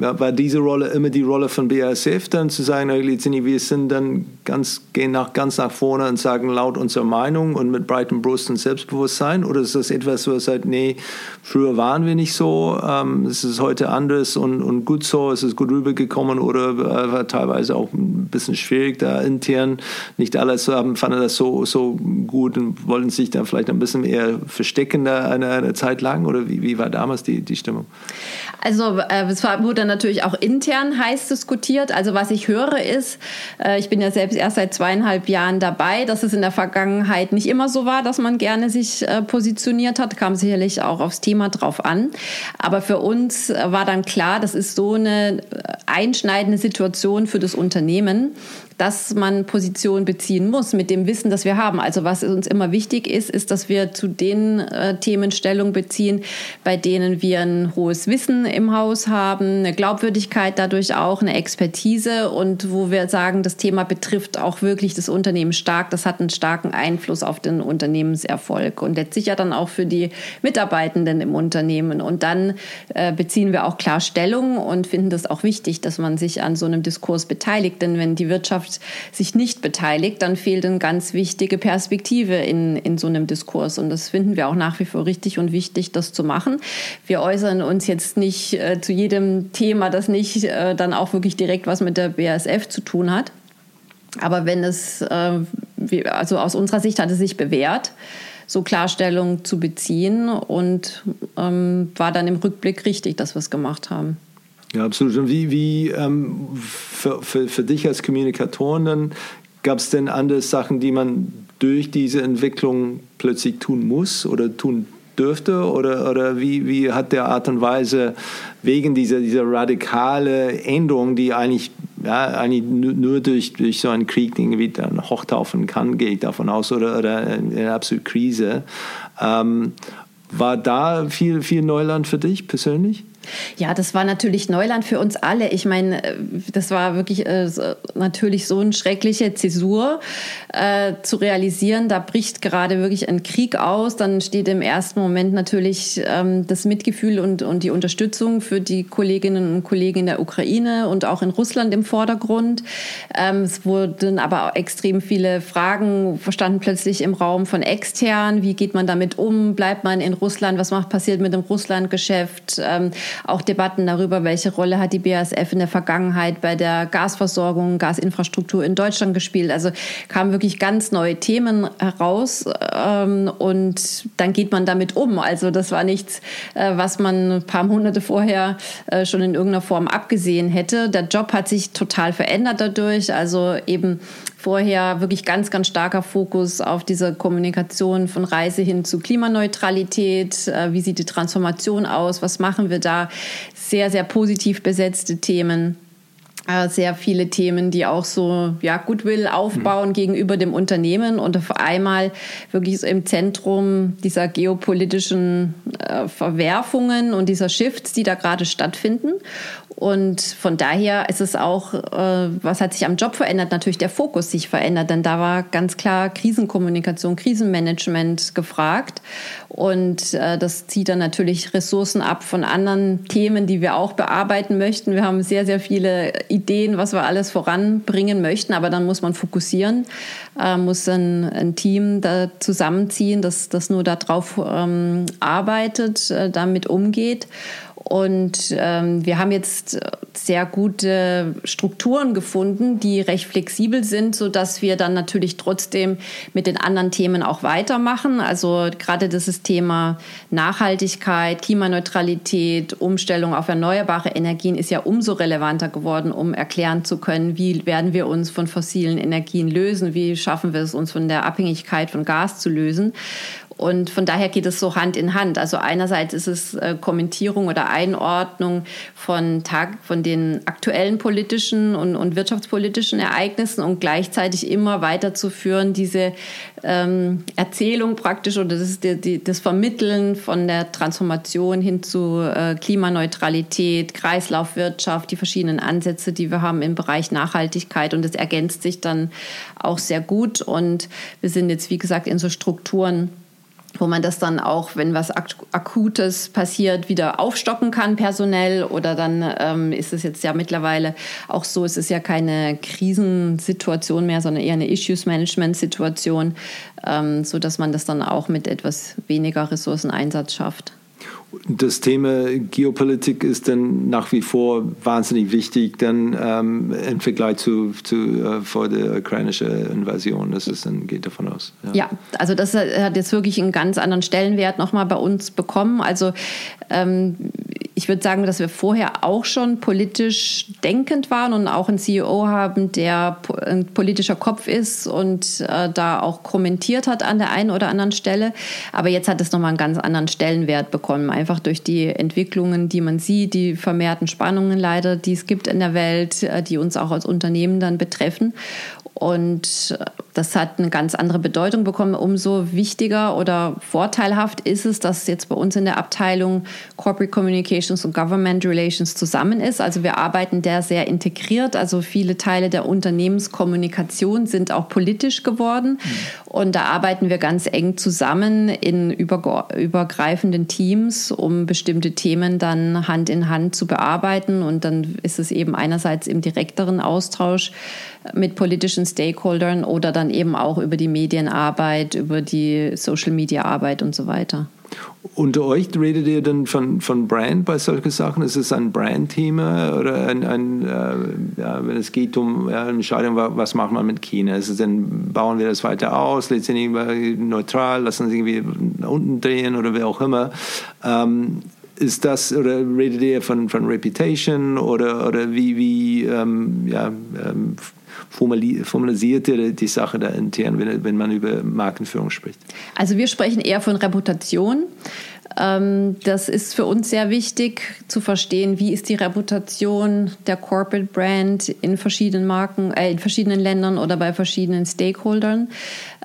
war diese Rolle immer die Rolle von BASF, dann zu sagen, wir sind dann ganz, gehen nach, ganz nach vorne und sagen laut unserer Meinung und mit breitem Brust und Selbstbewusstsein? Oder ist das etwas, wo ihr sagt, nee, früher waren wir nicht so, ähm, es ist heute anders und, und gut so, es ist gut rübergekommen oder äh, war teilweise auch ein bisschen schwierig da intern. Nicht alle haben, fanden das so, so gut und wollten sich dann vielleicht ein bisschen eher verstecken da eine, eine Zeit lang oder wie, wie war damals die, die Stimmung? Also äh, es wurde natürlich auch intern heiß diskutiert. Also was ich höre ist, äh, ich bin ja selbst erst seit zweieinhalb Jahren dabei, dass es in der Vergangenheit nicht immer so war, dass man gerne sich äh, positioniert hat. Kam sicherlich auch aufs Thema drauf an. Aber für uns äh, war dann klar, das ist so eine äh, einschneidende Situation für das Unternehmen, dass man Position beziehen muss mit dem Wissen, das wir haben. Also was uns immer wichtig ist, ist, dass wir zu den äh, Themen Stellung beziehen, bei denen wir ein hohes Wissen im Haus haben, eine Glaubwürdigkeit dadurch auch, eine Expertise und wo wir sagen, das Thema betrifft auch wirklich das Unternehmen stark. Das hat einen starken Einfluss auf den Unternehmenserfolg und letztlich ja dann auch für die Mitarbeitenden im Unternehmen. Und dann äh, beziehen wir auch klar Stellung und finden das auch wichtig, dass man sich an so einem Diskurs beteiligt. Denn wenn die Wirtschaft Gesellschaft sich nicht beteiligt, dann fehlt eine ganz wichtige Perspektive in, in so einem Diskurs. Und das finden wir auch nach wie vor richtig und wichtig, das zu machen. Wir äußern uns jetzt nicht äh, zu jedem Thema, das nicht äh, dann auch wirklich direkt was mit der BASF zu tun hat. Aber wenn es, äh, also aus unserer Sicht hat es sich bewährt, so Klarstellung zu beziehen und ähm, war dann im Rückblick richtig, dass wir es gemacht haben. Ja, absolut. Und wie, wie ähm, für, für, für dich als Kommunikatorin dann gab es denn andere Sachen, die man durch diese Entwicklung plötzlich tun muss oder tun dürfte? Oder, oder wie, wie hat der Art und Weise wegen dieser, dieser radikale Änderung, die eigentlich, ja, eigentlich nur durch, durch so einen Krieg irgendwie dann hochtaufen kann, gehe ich davon aus, oder, oder eine absolute Krise. Ähm, war da viel, viel Neuland für dich persönlich? Ja, das war natürlich Neuland für uns alle. Ich meine, äh, das war wirklich äh, natürlich so eine schreckliche Zäsur äh, zu realisieren. Da bricht gerade wirklich ein Krieg aus. Dann steht im ersten Moment natürlich ähm, das Mitgefühl und, und die Unterstützung für die Kolleginnen und Kollegen in der Ukraine und auch in Russland im Vordergrund. Ähm, es wurden aber auch extrem viele Fragen verstanden plötzlich im Raum von extern. Wie geht man damit um? Bleibt man in Russland? Was macht passiert mit dem Russlandgeschäft? Ähm, auch Debatten darüber, welche Rolle hat die BASF in der Vergangenheit bei der Gasversorgung, Gasinfrastruktur in Deutschland gespielt. Also kamen wirklich ganz neue Themen heraus ähm, und dann geht man damit um. Also das war nichts, äh, was man ein paar Monate vorher äh, schon in irgendeiner Form abgesehen hätte. Der Job hat sich total verändert dadurch. Also eben vorher wirklich ganz, ganz starker Fokus auf diese Kommunikation von Reise hin zu Klimaneutralität. Äh, wie sieht die Transformation aus? Was machen wir da? Sehr, sehr positiv besetzte Themen sehr viele Themen, die auch so ja, Goodwill aufbauen mhm. gegenüber dem Unternehmen und auf einmal wirklich so im Zentrum dieser geopolitischen äh, Verwerfungen und dieser Shifts, die da gerade stattfinden. Und von daher ist es auch, äh, was hat sich am Job verändert? Natürlich der Fokus sich verändert, denn da war ganz klar Krisenkommunikation, Krisenmanagement gefragt. Und äh, das zieht dann natürlich Ressourcen ab von anderen Themen, die wir auch bearbeiten möchten. Wir haben sehr, sehr viele Ideen Ideen, was wir alles voranbringen möchten, aber dann muss man fokussieren, äh, muss ein, ein, Team da zusammenziehen, das, das nur darauf ähm, arbeitet, äh, damit umgeht. Und ähm, wir haben jetzt sehr gute Strukturen gefunden, die recht flexibel sind, so dass wir dann natürlich trotzdem mit den anderen Themen auch weitermachen. Also gerade dieses Thema Nachhaltigkeit, Klimaneutralität, Umstellung auf erneuerbare Energien ist ja umso relevanter geworden, um erklären zu können, wie werden wir uns von fossilen Energien lösen, wie schaffen wir es uns von der Abhängigkeit von Gas zu lösen. Und von daher geht es so Hand in Hand. Also einerseits ist es äh, Kommentierung oder Einordnung von, Tag, von den aktuellen politischen und, und wirtschaftspolitischen Ereignissen und gleichzeitig immer weiterzuführen, diese ähm, Erzählung praktisch oder das, die, die, das Vermitteln von der Transformation hin zu äh, Klimaneutralität, Kreislaufwirtschaft, die verschiedenen Ansätze, die wir haben im Bereich Nachhaltigkeit. Und das ergänzt sich dann auch sehr gut. Und wir sind jetzt, wie gesagt, in so Strukturen, wo man das dann auch, wenn was Akutes passiert, wieder aufstocken kann personell. Oder dann ähm, ist es jetzt ja mittlerweile auch so, es ist ja keine Krisensituation mehr, sondern eher eine Issues-Management-Situation, ähm, so dass man das dann auch mit etwas weniger Ressourceneinsatz schafft. Das Thema Geopolitik ist dann nach wie vor wahnsinnig wichtig, dann ähm, im Vergleich zu, zu äh, vor der ukrainischen Invasion. Das ist dann geht davon aus. Ja. ja. also das hat jetzt wirklich einen ganz anderen Stellenwert nochmal bei uns bekommen. Also ähm, ich würde sagen, dass wir vorher auch schon politisch denkend waren und auch einen CEO haben, der ein politischer Kopf ist und äh, da auch kommentiert hat an der einen oder anderen Stelle. Aber jetzt hat es nochmal einen ganz anderen Stellenwert bekommen, einfach durch die Entwicklungen, die man sieht, die vermehrten Spannungen leider, die es gibt in der Welt, äh, die uns auch als Unternehmen dann betreffen. Und das hat eine ganz andere Bedeutung bekommen. Umso wichtiger oder vorteilhaft ist es, dass jetzt bei uns in der Abteilung Corporate Communications und Government Relations zusammen ist. Also wir arbeiten der sehr integriert. Also viele Teile der Unternehmenskommunikation sind auch politisch geworden. Mhm. Und da arbeiten wir ganz eng zusammen in übergreifenden Teams, um bestimmte Themen dann Hand in Hand zu bearbeiten. Und dann ist es eben einerseits im direkteren Austausch mit politischen Stakeholdern oder dann eben auch über die Medienarbeit, über die Social-Media-Arbeit und so weiter. Unter euch redet ihr dann von, von Brand bei solchen Sachen? Ist es ein Brand-Thema oder ein, ein äh, ja, wenn es geht um ja, Entscheidung, was macht man mit China? Ist es dann, bauen wir das weiter aus, letztendlich neutral, lassen sie irgendwie unten drehen oder wie auch immer? Ähm, ist das, oder redet ihr von, von Reputation oder, oder wie, wie ähm, ja, ähm, formalisiert ihr die Sache da intern, wenn, wenn man über Markenführung spricht? Also wir sprechen eher von Reputation. Ähm, das ist für uns sehr wichtig zu verstehen, wie ist die Reputation der Corporate Brand in verschiedenen Marken, äh, in verschiedenen Ländern oder bei verschiedenen Stakeholdern.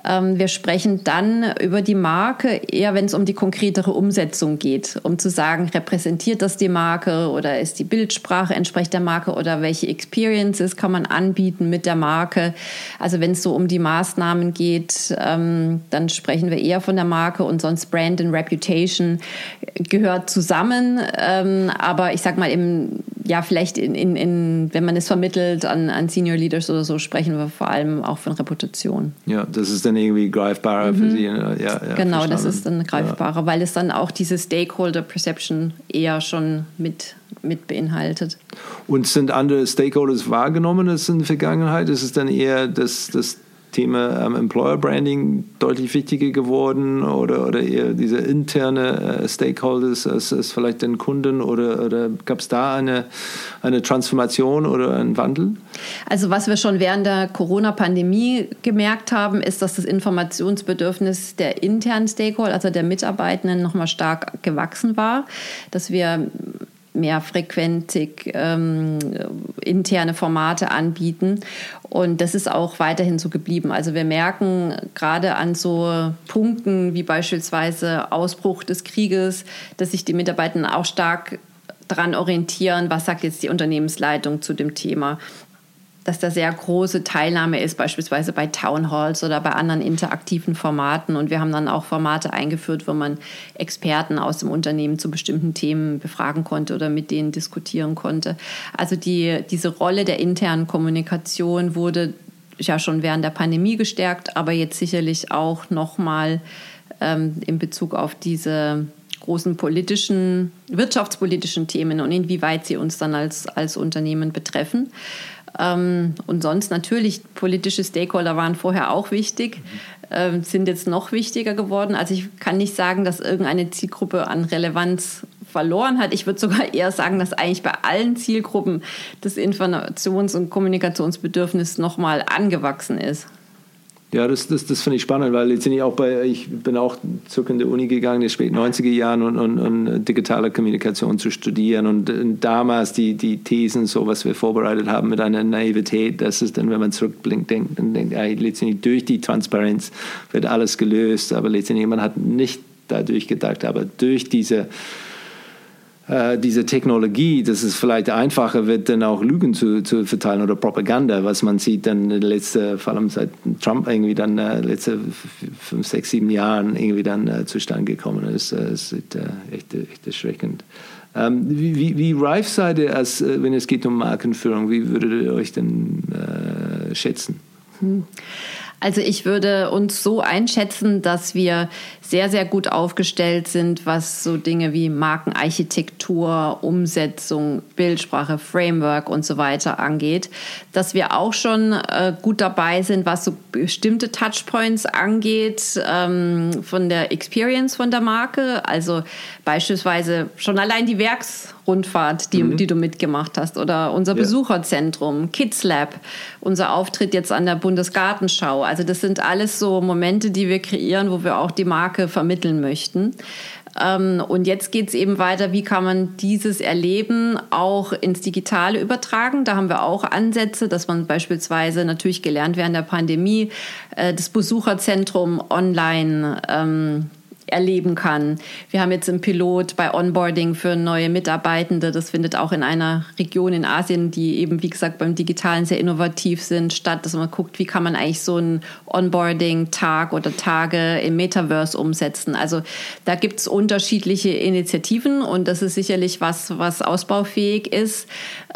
Ähm, wir sprechen dann über die Marke eher, wenn es um die konkretere Umsetzung geht, um zu sagen, repräsentiert das die Marke oder ist die Bildsprache entspricht der Marke oder welche Experiences kann man anbieten mit der Marke. Also wenn es so um die Maßnahmen geht, ähm, dann sprechen wir eher von der Marke und sonst Brand and Reputation gehört zusammen. Ähm, aber ich sag mal, im, ja, vielleicht in, in, in, wenn man es vermittelt an, an Senior Leaders oder so, sprechen wir vor allem auch von Reputation. Ja, das ist dann dann irgendwie greifbarer mhm. für sie. Ja, ja, genau, verstanden. das ist dann greifbarer, ja. weil es dann auch diese Stakeholder Perception eher schon mit, mit beinhaltet. Und sind andere Stakeholders wahrgenommen in der Vergangenheit? Ist es dann eher das, das Thema ähm, Employer Branding deutlich wichtiger geworden oder, oder eher diese interne äh, Stakeholders als, als vielleicht den Kunden oder, oder gab es da eine, eine Transformation oder einen Wandel? Also was wir schon während der Corona-Pandemie gemerkt haben, ist, dass das Informationsbedürfnis der internen Stakeholder, also der Mitarbeitenden, nochmal stark gewachsen war, dass wir mehr frequentig ähm, interne Formate anbieten. Und das ist auch weiterhin so geblieben. Also wir merken gerade an so Punkten wie beispielsweise Ausbruch des Krieges, dass sich die Mitarbeiter auch stark daran orientieren, was sagt jetzt die Unternehmensleitung zu dem Thema. Dass da sehr große Teilnahme ist, beispielsweise bei Town Halls oder bei anderen interaktiven Formaten. Und wir haben dann auch Formate eingeführt, wo man Experten aus dem Unternehmen zu bestimmten Themen befragen konnte oder mit denen diskutieren konnte. Also die, diese Rolle der internen Kommunikation wurde ja schon während der Pandemie gestärkt, aber jetzt sicherlich auch nochmal ähm, in Bezug auf diese großen politischen, wirtschaftspolitischen Themen und inwieweit sie uns dann als, als Unternehmen betreffen. Ähm, und sonst natürlich, politische Stakeholder waren vorher auch wichtig, ähm, sind jetzt noch wichtiger geworden. Also ich kann nicht sagen, dass irgendeine Zielgruppe an Relevanz verloren hat. Ich würde sogar eher sagen, dass eigentlich bei allen Zielgruppen das Informations- und Kommunikationsbedürfnis nochmal angewachsen ist. Ja, das, das, das finde ich spannend, weil letztendlich auch bei, ich bin auch zurück in die Uni gegangen in den späten 90er Jahren und, und, und digitale Kommunikation zu studieren. Und, und, damals die, die Thesen, so was wir vorbereitet haben mit einer Naivität, dass es dann, wenn man zurückblinkt, denkt, dann denkt, ja, letztendlich durch die Transparenz wird alles gelöst, aber letztendlich man hat nicht dadurch gedacht, aber durch diese äh, diese Technologie, dass es vielleicht einfacher wird, dann auch Lügen zu, zu verteilen oder Propaganda, was man sieht dann letzte, vor allem seit Trump irgendwie dann äh, letzte fünf, sechs, sieben Jahren irgendwie dann äh, zustande gekommen ist. Das ist äh, echt, echt erschreckend. Ähm, wie, wie, wie reif seid ihr, als, äh, wenn es geht um Markenführung? Wie würdet ihr euch denn äh, schätzen? Hm. Also ich würde uns so einschätzen, dass wir sehr, sehr gut aufgestellt sind, was so Dinge wie Markenarchitektur, Umsetzung, Bildsprache, Framework und so weiter angeht. Dass wir auch schon äh, gut dabei sind, was so bestimmte Touchpoints angeht, ähm, von der Experience von der Marke. Also beispielsweise schon allein die Werksrundfahrt, die, mhm. die du mitgemacht hast, oder unser ja. Besucherzentrum, Kids Lab, unser Auftritt jetzt an der Bundesgartenschau. Also das sind alles so Momente, die wir kreieren, wo wir auch die Marke Marke vermitteln möchten. Ähm, und jetzt geht es eben weiter, wie kann man dieses Erleben auch ins Digitale übertragen. Da haben wir auch Ansätze, dass man beispielsweise natürlich gelernt während der Pandemie äh, das Besucherzentrum online ähm, erleben kann. Wir haben jetzt einen Pilot bei Onboarding für neue Mitarbeitende. Das findet auch in einer Region in Asien, die eben, wie gesagt, beim Digitalen sehr innovativ sind, statt, dass man guckt, wie kann man eigentlich so einen Onboarding-Tag oder Tage im Metaverse umsetzen. Also da gibt es unterschiedliche Initiativen und das ist sicherlich was, was ausbaufähig ist,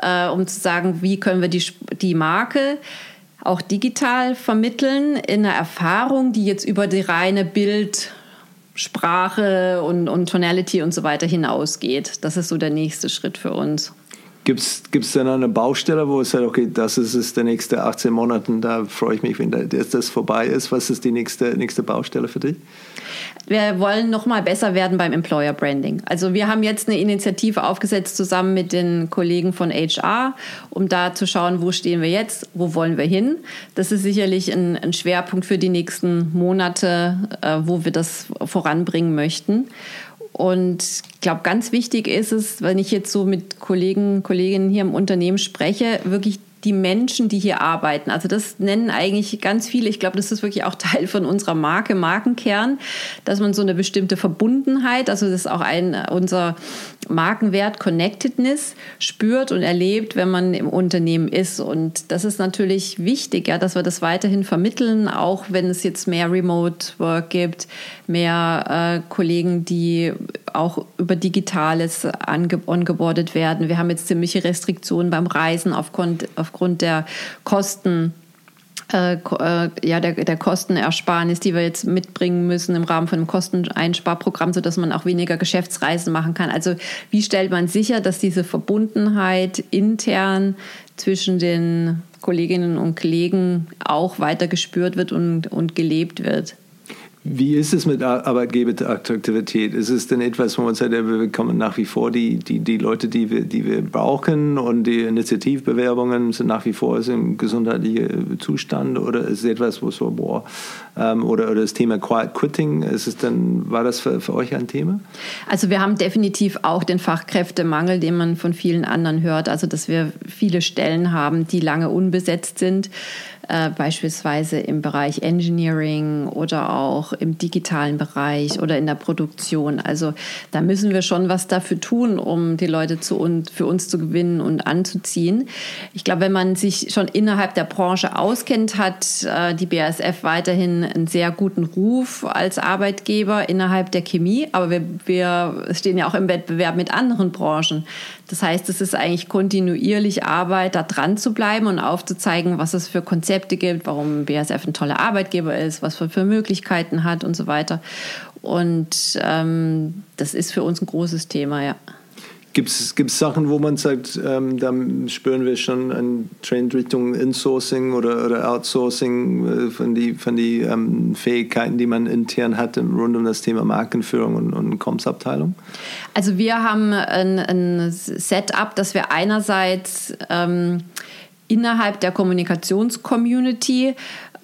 äh, um zu sagen, wie können wir die, die Marke auch digital vermitteln in einer Erfahrung, die jetzt über die reine Bild- Sprache und, und Tonality und so weiter hinausgeht. Das ist so der nächste Schritt für uns. Gibt es denn eine Baustelle, wo es sagt, okay, das ist es der nächste 18 Monate, da freue ich mich, wenn das vorbei ist. Was ist die nächste, nächste Baustelle für dich? Wir wollen noch mal besser werden beim Employer Branding. Also wir haben jetzt eine Initiative aufgesetzt zusammen mit den Kollegen von HR, um da zu schauen, wo stehen wir jetzt, wo wollen wir hin. Das ist sicherlich ein, ein Schwerpunkt für die nächsten Monate, äh, wo wir das voranbringen möchten. Und ich glaube, ganz wichtig ist es, wenn ich jetzt so mit Kollegen, Kolleginnen hier im Unternehmen spreche, wirklich die Menschen, die hier arbeiten. Also das nennen eigentlich ganz viele. Ich glaube, das ist wirklich auch Teil von unserer Marke, Markenkern, dass man so eine bestimmte Verbundenheit, also das ist auch ein unser Markenwert Connectedness spürt und erlebt, wenn man im Unternehmen ist. Und das ist natürlich wichtig, ja, dass wir das weiterhin vermitteln, auch wenn es jetzt mehr Remote Work gibt, mehr äh, Kollegen, die auch über Digitales ongeboardet werden. Wir haben jetzt ziemliche Restriktionen beim Reisen aufgrund, aufgrund der Kosten äh, äh, ja, der, der Kostenersparnis, die wir jetzt mitbringen müssen im Rahmen von einem Kosteneinsparprogramm, sodass man auch weniger Geschäftsreisen machen kann. Also wie stellt man sicher, dass diese Verbundenheit intern zwischen den Kolleginnen und Kollegen auch weiter gespürt wird und, und gelebt wird? Wie ist es mit Arbeitgeberattraktivität? Ist es denn etwas, wo man sagt, wir bekommen nach wie vor die, die, die Leute, die wir, die wir brauchen und die Initiativbewerbungen sind nach wie vor im gesundheitlichen Zustand oder ist es etwas, wo so, boah, ähm, oder, oder das Thema Quiet Quitting, ist es denn, war das für, für euch ein Thema? Also wir haben definitiv auch den Fachkräftemangel, den man von vielen anderen hört, also dass wir viele Stellen haben, die lange unbesetzt sind. Äh, beispielsweise im Bereich Engineering oder auch im digitalen Bereich oder in der Produktion. Also da müssen wir schon was dafür tun, um die Leute zu uns, für uns zu gewinnen und anzuziehen. Ich glaube, wenn man sich schon innerhalb der Branche auskennt, hat äh, die BASF weiterhin einen sehr guten Ruf als Arbeitgeber innerhalb der Chemie. Aber wir, wir stehen ja auch im Wettbewerb mit anderen Branchen. Das heißt, es ist eigentlich kontinuierlich Arbeit, da dran zu bleiben und aufzuzeigen, was es für Konzepte gibt, warum BASF ein toller Arbeitgeber ist, was für Möglichkeiten hat und so weiter. Und ähm, das ist für uns ein großes Thema, ja. Gibt es Sachen, wo man sagt, ähm, da spüren wir schon einen Trend Richtung Insourcing oder, oder Outsourcing äh, von den von die, ähm, Fähigkeiten, die man intern hat rund um das Thema Markenführung und, und Comms-Abteilung? Also wir haben ein, ein Setup, dass wir einerseits ähm, innerhalb der Kommunikationscommunity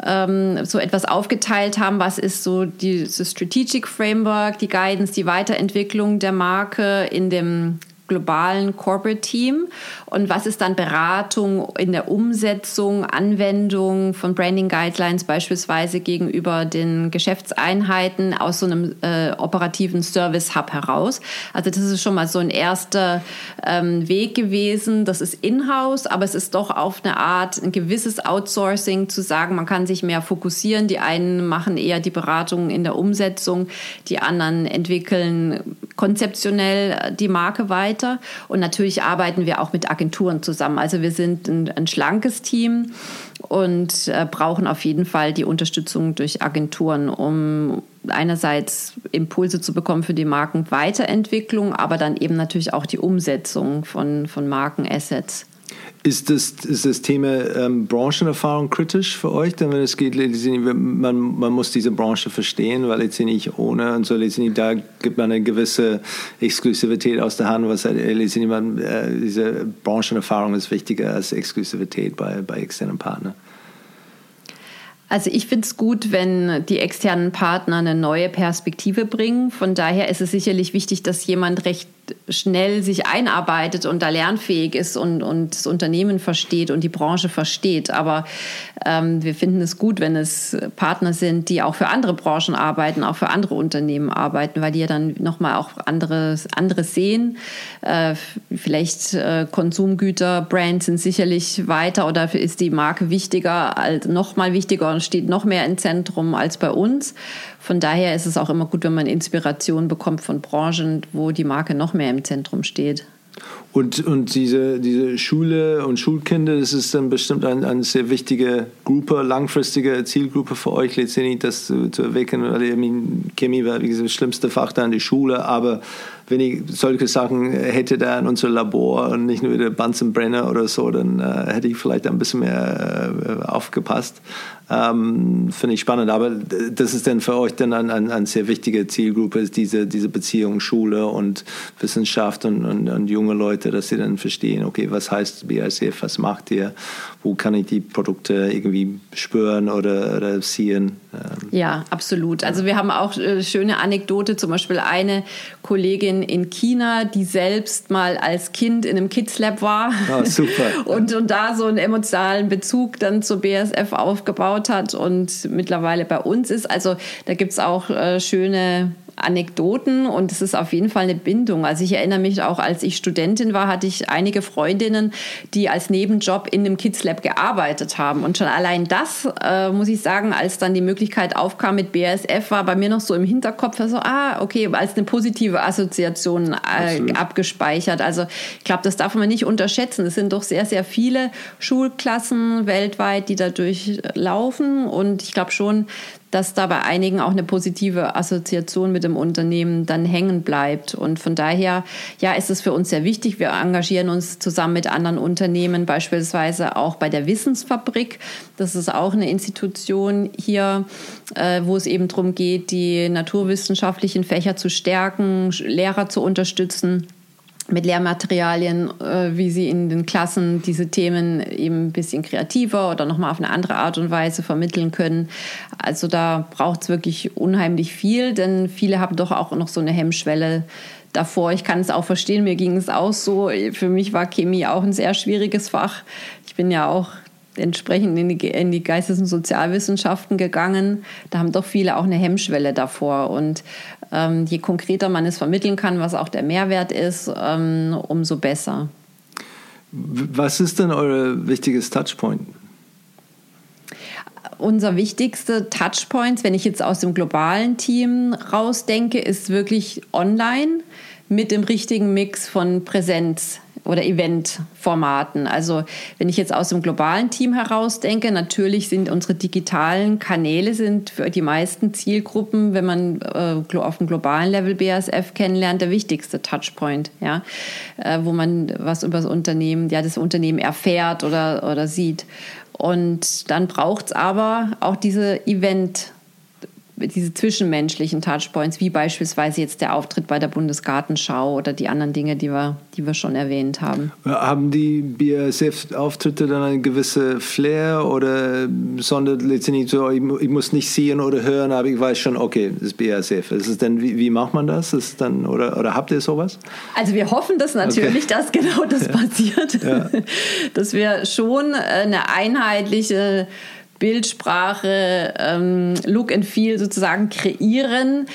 ähm, so etwas aufgeteilt haben, was ist so dieses Strategic Framework, die Guidance, die Weiterentwicklung der Marke in dem globalen Corporate Team und was ist dann Beratung in der Umsetzung, Anwendung von Branding Guidelines beispielsweise gegenüber den Geschäftseinheiten aus so einem äh, operativen Service Hub heraus. Also das ist schon mal so ein erster ähm, Weg gewesen. Das ist in-house, aber es ist doch auf eine Art ein gewisses Outsourcing zu sagen, man kann sich mehr fokussieren. Die einen machen eher die Beratung in der Umsetzung, die anderen entwickeln konzeptionell die Marke weiter. Und natürlich arbeiten wir auch mit Agenturen zusammen. Also wir sind ein, ein schlankes Team und äh, brauchen auf jeden Fall die Unterstützung durch Agenturen, um einerseits Impulse zu bekommen für die Markenweiterentwicklung, aber dann eben natürlich auch die Umsetzung von, von Markenassets. Ist das, ist das Thema ähm, Branchenerfahrung kritisch für euch? Denn wenn es geht, man, man muss diese Branche verstehen, weil letztendlich ohne und so letztendlich da gibt man eine gewisse Exklusivität aus der Hand, was letztendlich man, äh, diese Branchenerfahrung ist wichtiger als Exklusivität bei, bei externen Partnern. Also ich finde es gut, wenn die externen Partner eine neue Perspektive bringen. Von daher ist es sicherlich wichtig, dass jemand recht schnell sich einarbeitet und da lernfähig ist und, und das Unternehmen versteht und die Branche versteht. Aber ähm, wir finden es gut, wenn es Partner sind, die auch für andere Branchen arbeiten, auch für andere Unternehmen arbeiten, weil die ja dann nochmal auch anderes, anderes sehen. Äh, vielleicht äh, Konsumgüter, Brands sind sicherlich weiter oder ist die Marke wichtiger, als, nochmal wichtiger und steht noch mehr im Zentrum als bei uns. Von daher ist es auch immer gut, wenn man Inspiration bekommt von Branchen, wo die Marke noch mehr im Zentrum steht. Und, und diese, diese Schule und Schulkinder, das ist dann bestimmt eine, eine sehr wichtige Gruppe, langfristige Zielgruppe für euch letztendlich, das zu, zu erwecken. Weil ich meine, Chemie war wie gesagt, das schlimmste Fach da in der Schule, aber wenn ich solche Sachen hätte da in unser Labor und nicht nur der Bunsen Brenner oder so, dann äh, hätte ich vielleicht ein bisschen mehr äh, aufgepasst. Ähm, Finde ich spannend, aber das ist dann für euch dann eine ein, ein sehr wichtige Zielgruppe, diese, diese Beziehung Schule und Wissenschaft und, und, und, junge Leute, dass sie dann verstehen, okay, was heißt BASF, was macht ihr, wo kann ich die Produkte irgendwie spüren oder, oder sehen. Ähm, ja, absolut. Also wir haben auch äh, schöne Anekdote, zum Beispiel eine Kollegin in China, die selbst mal als Kind in einem Kids Lab war oh, super. und, und da so einen emotionalen Bezug dann zur BASF aufgebaut aufgebaut hat und mittlerweile bei uns ist. Also da gibt es auch äh, schöne Anekdoten und es ist auf jeden Fall eine Bindung. Also ich erinnere mich auch, als ich Studentin war, hatte ich einige Freundinnen, die als Nebenjob in dem Kids Lab gearbeitet haben. Und schon allein das, äh, muss ich sagen, als dann die Möglichkeit aufkam mit BASF, war bei mir noch so im Hinterkopf so, ah, okay, als eine positive Assoziation äh, abgespeichert. Also ich glaube, das darf man nicht unterschätzen. Es sind doch sehr, sehr viele Schulklassen weltweit, die da durchlaufen. Und ich glaube schon, dass da bei einigen auch eine positive Assoziation mit dem Unternehmen dann hängen bleibt. Und von daher, ja, ist es für uns sehr wichtig. Wir engagieren uns zusammen mit anderen Unternehmen, beispielsweise auch bei der Wissensfabrik. Das ist auch eine Institution hier, äh, wo es eben darum geht, die naturwissenschaftlichen Fächer zu stärken, Lehrer zu unterstützen mit Lehrmaterialien, äh, wie sie in den Klassen diese Themen eben ein bisschen kreativer oder nochmal auf eine andere Art und Weise vermitteln können. Also da braucht es wirklich unheimlich viel, denn viele haben doch auch noch so eine Hemmschwelle davor. Ich kann es auch verstehen, mir ging es auch so. Für mich war Chemie auch ein sehr schwieriges Fach. Ich bin ja auch entsprechend in die, in die Geistes- und Sozialwissenschaften gegangen. Da haben doch viele auch eine Hemmschwelle davor. Und ähm, je konkreter man es vermitteln kann, was auch der Mehrwert ist, ähm, umso besser. Was ist denn euer wichtiges Touchpoint? Unser wichtigster Touchpoint, wenn ich jetzt aus dem globalen Team rausdenke, ist wirklich online mit dem richtigen Mix von Präsenz oder Eventformaten. Also wenn ich jetzt aus dem globalen Team heraus denke, natürlich sind unsere digitalen Kanäle sind für die meisten Zielgruppen, wenn man äh, auf dem globalen Level BASF kennenlernt, der wichtigste Touchpoint, ja, äh, wo man was über das Unternehmen, ja, das Unternehmen erfährt oder, oder sieht. Und dann braucht es aber auch diese Event- diese zwischenmenschlichen Touchpoints, wie beispielsweise jetzt der Auftritt bei der Bundesgartenschau oder die anderen Dinge, die wir, die wir schon erwähnt haben. Haben die BASF-Auftritte dann eine gewisse Flair oder sondern letztendlich so, ich, ich, muss nicht sehen oder hören, aber ich weiß schon, okay, das ist BASF. Ist es denn, wie, wie macht man das? Ist dann, oder, oder habt ihr sowas? Also wir hoffen das natürlich, okay. dass genau das ja. passiert. Ja. Dass wir schon eine einheitliche Bildsprache, ähm, Look and Feel sozusagen kreieren,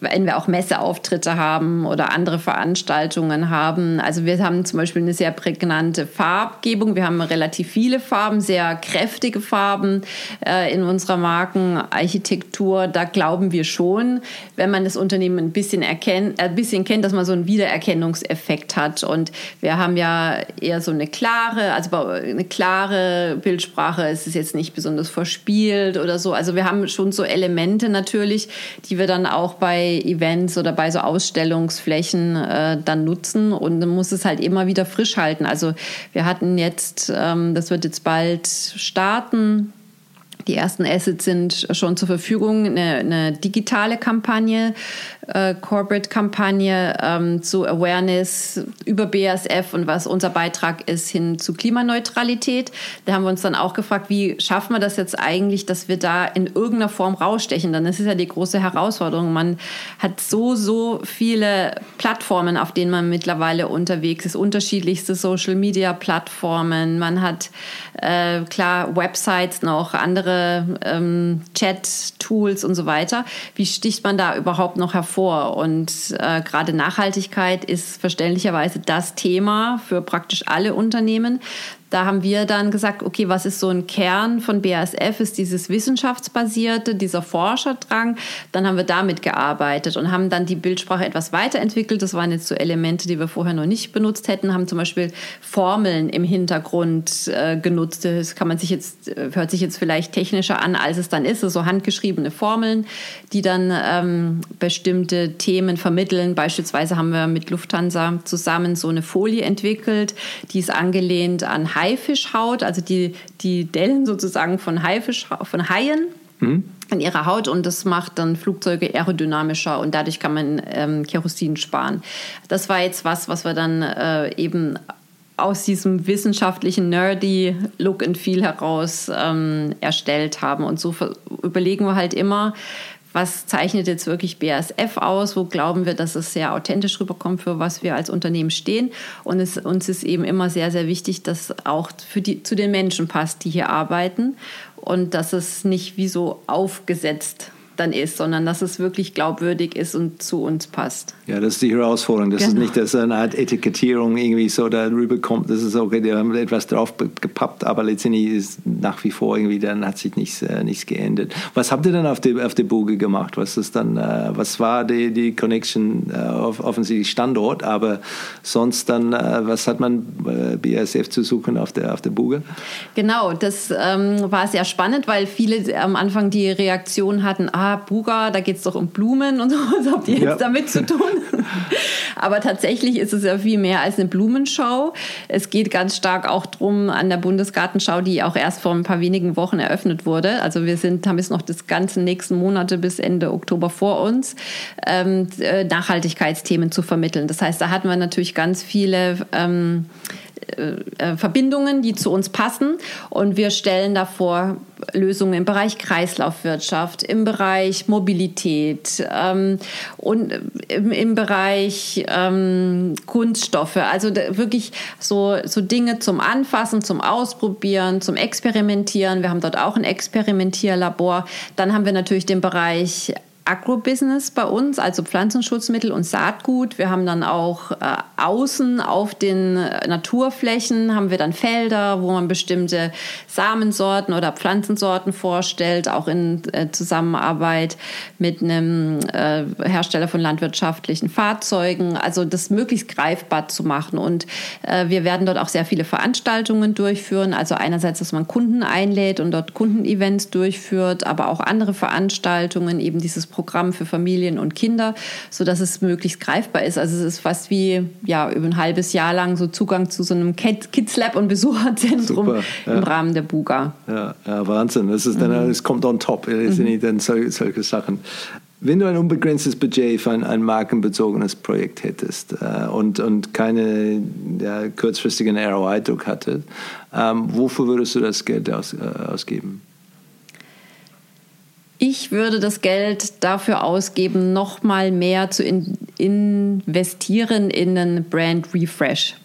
wenn wir auch Messeauftritte haben oder andere Veranstaltungen haben. Also wir haben zum Beispiel eine sehr prägnante Farbgebung. Wir haben relativ viele Farben, sehr kräftige Farben äh, in unserer Markenarchitektur. Da glauben wir schon, wenn man das Unternehmen ein bisschen, erkennt, äh, ein bisschen kennt, dass man so einen Wiedererkennungseffekt hat. Und wir haben ja eher so eine klare, also eine klare Bildsprache. Es ist jetzt nicht besonders verspielt oder so. Also wir haben schon so Elemente natürlich, die wir dann auch bei bei Events oder bei so Ausstellungsflächen äh, dann nutzen und dann muss es halt immer wieder frisch halten. Also wir hatten jetzt, ähm, das wird jetzt bald starten, die ersten Assets sind schon zur Verfügung. Eine, eine digitale Kampagne, äh, Corporate-Kampagne ähm, zu Awareness über BASF und was unser Beitrag ist hin zu Klimaneutralität. Da haben wir uns dann auch gefragt, wie schaffen wir das jetzt eigentlich, dass wir da in irgendeiner Form rausstechen? Dann ist es ja die große Herausforderung. Man hat so, so viele Plattformen, auf denen man mittlerweile unterwegs ist, unterschiedlichste Social-Media-Plattformen. Man hat äh, klar Websites noch, andere ähm, Chat-Tools und so weiter. Wie sticht man da überhaupt noch hervor? Und äh, gerade Nachhaltigkeit ist verständlicherweise das Thema für praktisch alle Unternehmen. Da haben wir dann gesagt, okay, was ist so ein Kern von BASF? Ist dieses wissenschaftsbasierte, dieser Forscherdrang. Dann haben wir damit gearbeitet und haben dann die Bildsprache etwas weiterentwickelt. Das waren jetzt so Elemente, die wir vorher noch nicht benutzt hätten, haben zum Beispiel Formeln im Hintergrund äh, genutzt. Das kann man sich jetzt, äh, hört sich jetzt vielleicht technischer an, als es dann ist. So handgeschriebene Formeln, die dann ähm, bestimmte Themen vermitteln. Beispielsweise haben wir mit Lufthansa zusammen so eine Folie entwickelt, die ist angelehnt an Haifischhaut, also die, die Dellen sozusagen von, Haifisch, von Haien. Mhm in ihrer Haut und das macht dann Flugzeuge aerodynamischer und dadurch kann man ähm, Kerosin sparen. Das war jetzt was, was wir dann äh, eben aus diesem wissenschaftlichen nerdy Look and Feel heraus ähm, erstellt haben und so überlegen wir halt immer, was zeichnet jetzt wirklich BASF aus, wo glauben wir, dass es sehr authentisch rüberkommt, für was wir als Unternehmen stehen. Und es, uns ist eben immer sehr, sehr wichtig, dass auch für die, zu den Menschen passt, die hier arbeiten und dass es nicht wie so aufgesetzt dann ist, sondern dass es wirklich glaubwürdig ist und zu uns passt. Ja, das ist die Herausforderung. Das genau. ist nicht, dass eine Art Etikettierung irgendwie so darüber kommt. Das ist okay, die haben etwas drauf gepappt, aber letztendlich ist nach wie vor irgendwie, dann hat sich nichts, äh, nichts geändert. Was habt ihr denn auf der auf Buge gemacht? Was ist dann, äh, was war die, die Connection äh, offensichtlich Standort, aber sonst dann, äh, was hat man äh, BASF zu suchen auf der, auf der Buge? Genau, das ähm, war sehr spannend, weil viele am Anfang die Reaktion hatten, ah, Buga, da geht es doch um Blumen und so, was habt ihr jetzt ja. damit zu tun? Aber tatsächlich ist es ja viel mehr als eine Blumenschau. Es geht ganz stark auch drum an der Bundesgartenschau, die auch erst vor ein paar wenigen Wochen eröffnet wurde. Also wir sind, haben jetzt noch das ganze nächsten Monate bis Ende Oktober vor uns, ähm, äh, Nachhaltigkeitsthemen zu vermitteln. Das heißt, da hatten wir natürlich ganz viele ähm, äh, Verbindungen, die zu uns passen. Und wir stellen davor Lösungen im Bereich Kreislaufwirtschaft, im Bereich Mobilität ähm, und im, im Bereich ähm, Kunststoffe. Also wirklich so, so Dinge zum Anfassen, zum Ausprobieren, zum Experimentieren. Wir haben dort auch ein Experimentierlabor. Dann haben wir natürlich den Bereich Agrobusiness bei uns, also Pflanzenschutzmittel und Saatgut. Wir haben dann auch äh, außen auf den Naturflächen haben wir dann Felder, wo man bestimmte Samensorten oder Pflanzensorten vorstellt, auch in äh, Zusammenarbeit mit einem äh, Hersteller von landwirtschaftlichen Fahrzeugen. Also das möglichst greifbar zu machen. Und äh, wir werden dort auch sehr viele Veranstaltungen durchführen. Also einerseits, dass man Kunden einlädt und dort Kundenevents durchführt, aber auch andere Veranstaltungen, eben dieses Programm für Familien und Kinder, so dass es möglichst greifbar ist. Also es ist fast wie ja über ein halbes Jahr lang so Zugang zu so einem Kids Lab und Besucherzentrum Super, ja. im Rahmen der Buga. Ja, ja Wahnsinn. Das ist dann, mhm. es kommt on top, mhm. sind dann solche, solche Sachen. Wenn du ein unbegrenztes Budget für ein, ein markenbezogenes Projekt hättest äh, und, und keine ja, kurzfristigen ROI-Druck hattest, ähm, wofür würdest du das Geld aus, äh, ausgeben? Ich würde das Geld dafür ausgeben, noch mal mehr zu in investieren in einen Brand Refresh.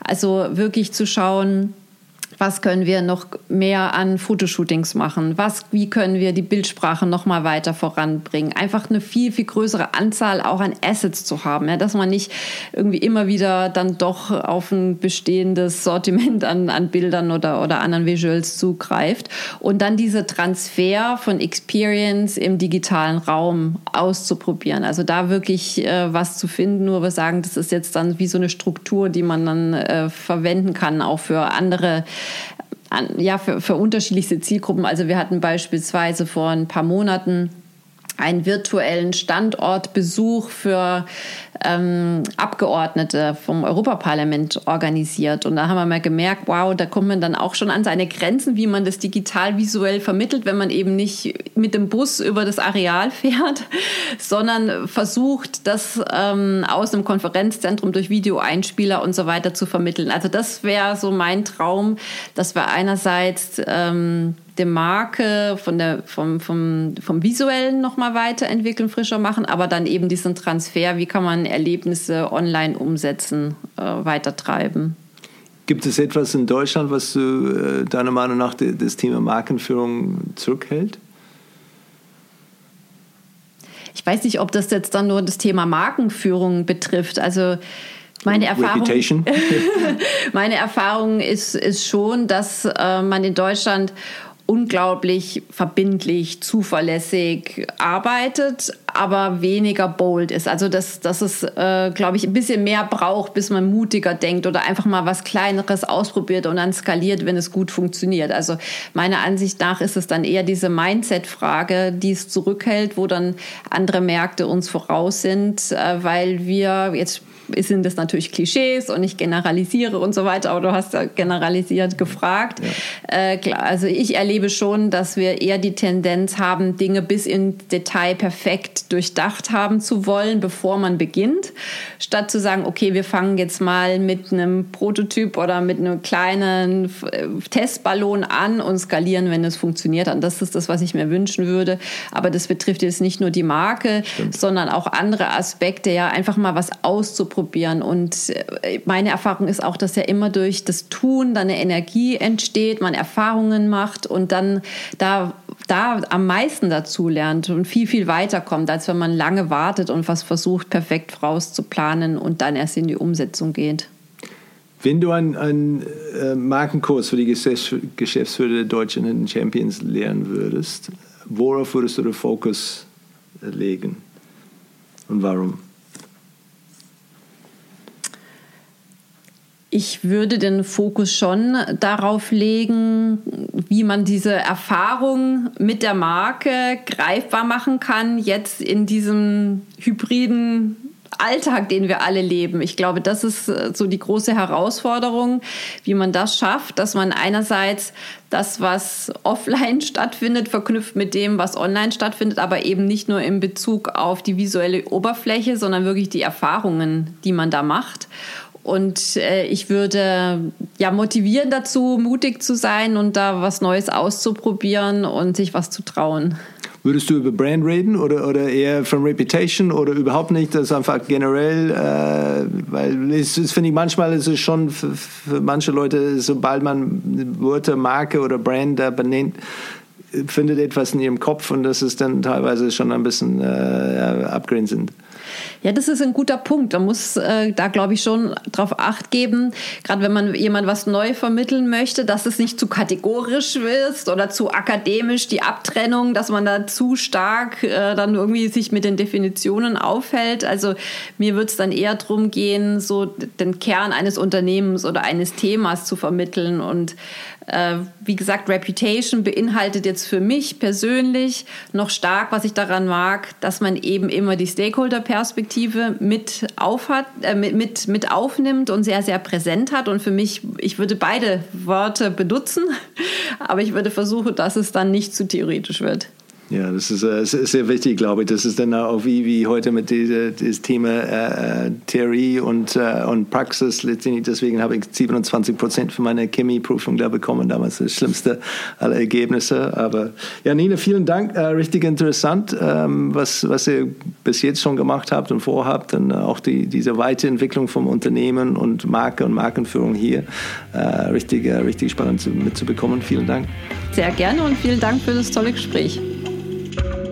Also wirklich zu schauen, was können wir noch mehr an Fotoshootings machen? Was, wie können wir die Bildsprache noch mal weiter voranbringen? Einfach eine viel, viel größere Anzahl auch an Assets zu haben, ja, dass man nicht irgendwie immer wieder dann doch auf ein bestehendes Sortiment an, an Bildern oder, oder anderen Visuals zugreift und dann diese Transfer von Experience im digitalen Raum auszuprobieren. Also da wirklich äh, was zu finden, nur wir sagen, das ist jetzt dann wie so eine Struktur, die man dann äh, verwenden kann, auch für andere ja, für, für unterschiedlichste Zielgruppen. Also wir hatten beispielsweise vor ein paar Monaten einen virtuellen Standortbesuch für ähm, Abgeordnete vom Europaparlament organisiert. Und da haben wir mal gemerkt, wow, da kommt man dann auch schon an seine Grenzen, wie man das digital visuell vermittelt, wenn man eben nicht mit dem Bus über das Areal fährt, sondern versucht, das ähm, aus einem Konferenzzentrum durch Videoeinspieler und so weiter zu vermitteln. Also das wäre so mein Traum, dass wir einerseits ähm, der Marke, von der, vom, vom, vom Visuellen nochmal weiterentwickeln, frischer machen, aber dann eben diesen Transfer, wie kann man Erlebnisse online umsetzen, äh, weitertreiben. Gibt es etwas in Deutschland, was du, äh, deiner Meinung nach das Thema Markenführung zurückhält? Ich weiß nicht, ob das jetzt dann nur das Thema Markenführung betrifft. Also meine Erfahrung, meine Erfahrung ist, ist schon, dass äh, man in Deutschland unglaublich verbindlich, zuverlässig arbeitet, aber weniger bold ist. Also dass, dass es, äh, glaube ich, ein bisschen mehr braucht, bis man mutiger denkt oder einfach mal was Kleineres ausprobiert und dann skaliert, wenn es gut funktioniert. Also meiner Ansicht nach ist es dann eher diese Mindset-Frage, die es zurückhält, wo dann andere Märkte uns voraus sind, äh, weil wir jetzt sind das natürlich Klischees und ich generalisiere und so weiter, aber du hast ja generalisiert gefragt. Ja. Äh, also ich erlebe schon, dass wir eher die Tendenz haben, Dinge bis in Detail perfekt durchdacht haben zu wollen, bevor man beginnt, statt zu sagen, okay, wir fangen jetzt mal mit einem Prototyp oder mit einem kleinen äh, Testballon an und skalieren, wenn es funktioniert. Und das ist das, was ich mir wünschen würde. Aber das betrifft jetzt nicht nur die Marke, Stimmt. sondern auch andere Aspekte, ja, einfach mal was auszuprobieren ausprobieren. Und äh, meine Erfahrung ist auch, dass ja immer durch das Tun dann eine Energie entsteht, man Erfahrungen macht und dann da, da am meisten dazu lernt und viel, viel weiterkommt, als wenn man lange wartet und was versucht, perfekt vorauszuplanen und dann erst in die Umsetzung geht. Wenn du einen, äh, Markenkurs für die Geschäftsführer der deutschen Champions lernen würdest, worauf würdest du den Fokus legen und warum? Ich würde den Fokus schon darauf legen, wie man diese Erfahrung mit der Marke greifbar machen kann, jetzt in diesem hybriden Alltag, den wir alle leben. Ich glaube, das ist äh, so die große Herausforderung, wie man das schafft, dass man einerseits das, was offline stattfindet, verknüpft mit dem, was online stattfindet, aber eben nicht nur in Bezug auf die visuelle Oberfläche, sondern wirklich die Erfahrungen, die man da macht Und äh, ich würde ja motivieren dazu, mutig zu sein und da was Neues auszuprobieren und sich was zu trauen. Würdest du über Brand reden oder, oder eher von Reputation oder überhaupt nicht? Das ist einfach generell, äh, weil es, finde ich manchmal ist es schon für, für, manche Leute, sobald man Wörter, Marke oder Brand da benennt, findet etwas in ihrem Kopf und das ist dann teilweise schon ein bisschen äh, abgrenzend. Ja, das ist ein guter Punkt. Da muss äh, da, glaube ich, schon darauf acht geben, gerade wenn man jemand was neu vermitteln möchte, dass es nicht zu kategorisch wird oder zu akademisch, die Abtrennung, dass man da zu stark äh, dann irgendwie sich mit den Definitionen aufhält. Also mir wird es dann eher darum gehen, so den Kern eines Unternehmens oder eines Themas zu vermitteln und äh, wie gesagt, Reputation beinhaltet jetzt für mich persönlich noch stark, was ich daran mag, dass man eben immer die Stakeholder-Perspektive mit, äh, mit, mit, mit aufnimmt und sehr, sehr präsent hat. Und für mich, ich würde beide Worte benutzen, aber ich würde versuchen, dass es dann nicht zu theoretisch wird. Ja, das ist, äh, sehr wichtig, glaube ich. Das ist dann auch wie, wie heute mit diesem Thema äh, Theorie und, äh, und Praxis. Letztendlich deswegen habe ich 27 Prozent für meine Chemieprüfung da bekommen. Damals das schlimmste aller Ergebnisse. Aber ja, Nina, vielen Dank. Äh, richtig interessant, ähm, was, was ihr bis jetzt schon gemacht habt und vorhabt. Und auch die, diese Weiterentwicklung vom Unternehmen und Marke und Markenführung hier. Äh, richtig, äh, richtig spannend zu, mitzubekommen. Vielen Dank. Sehr gerne und vielen Dank für das tolle Gespräch. Thank you.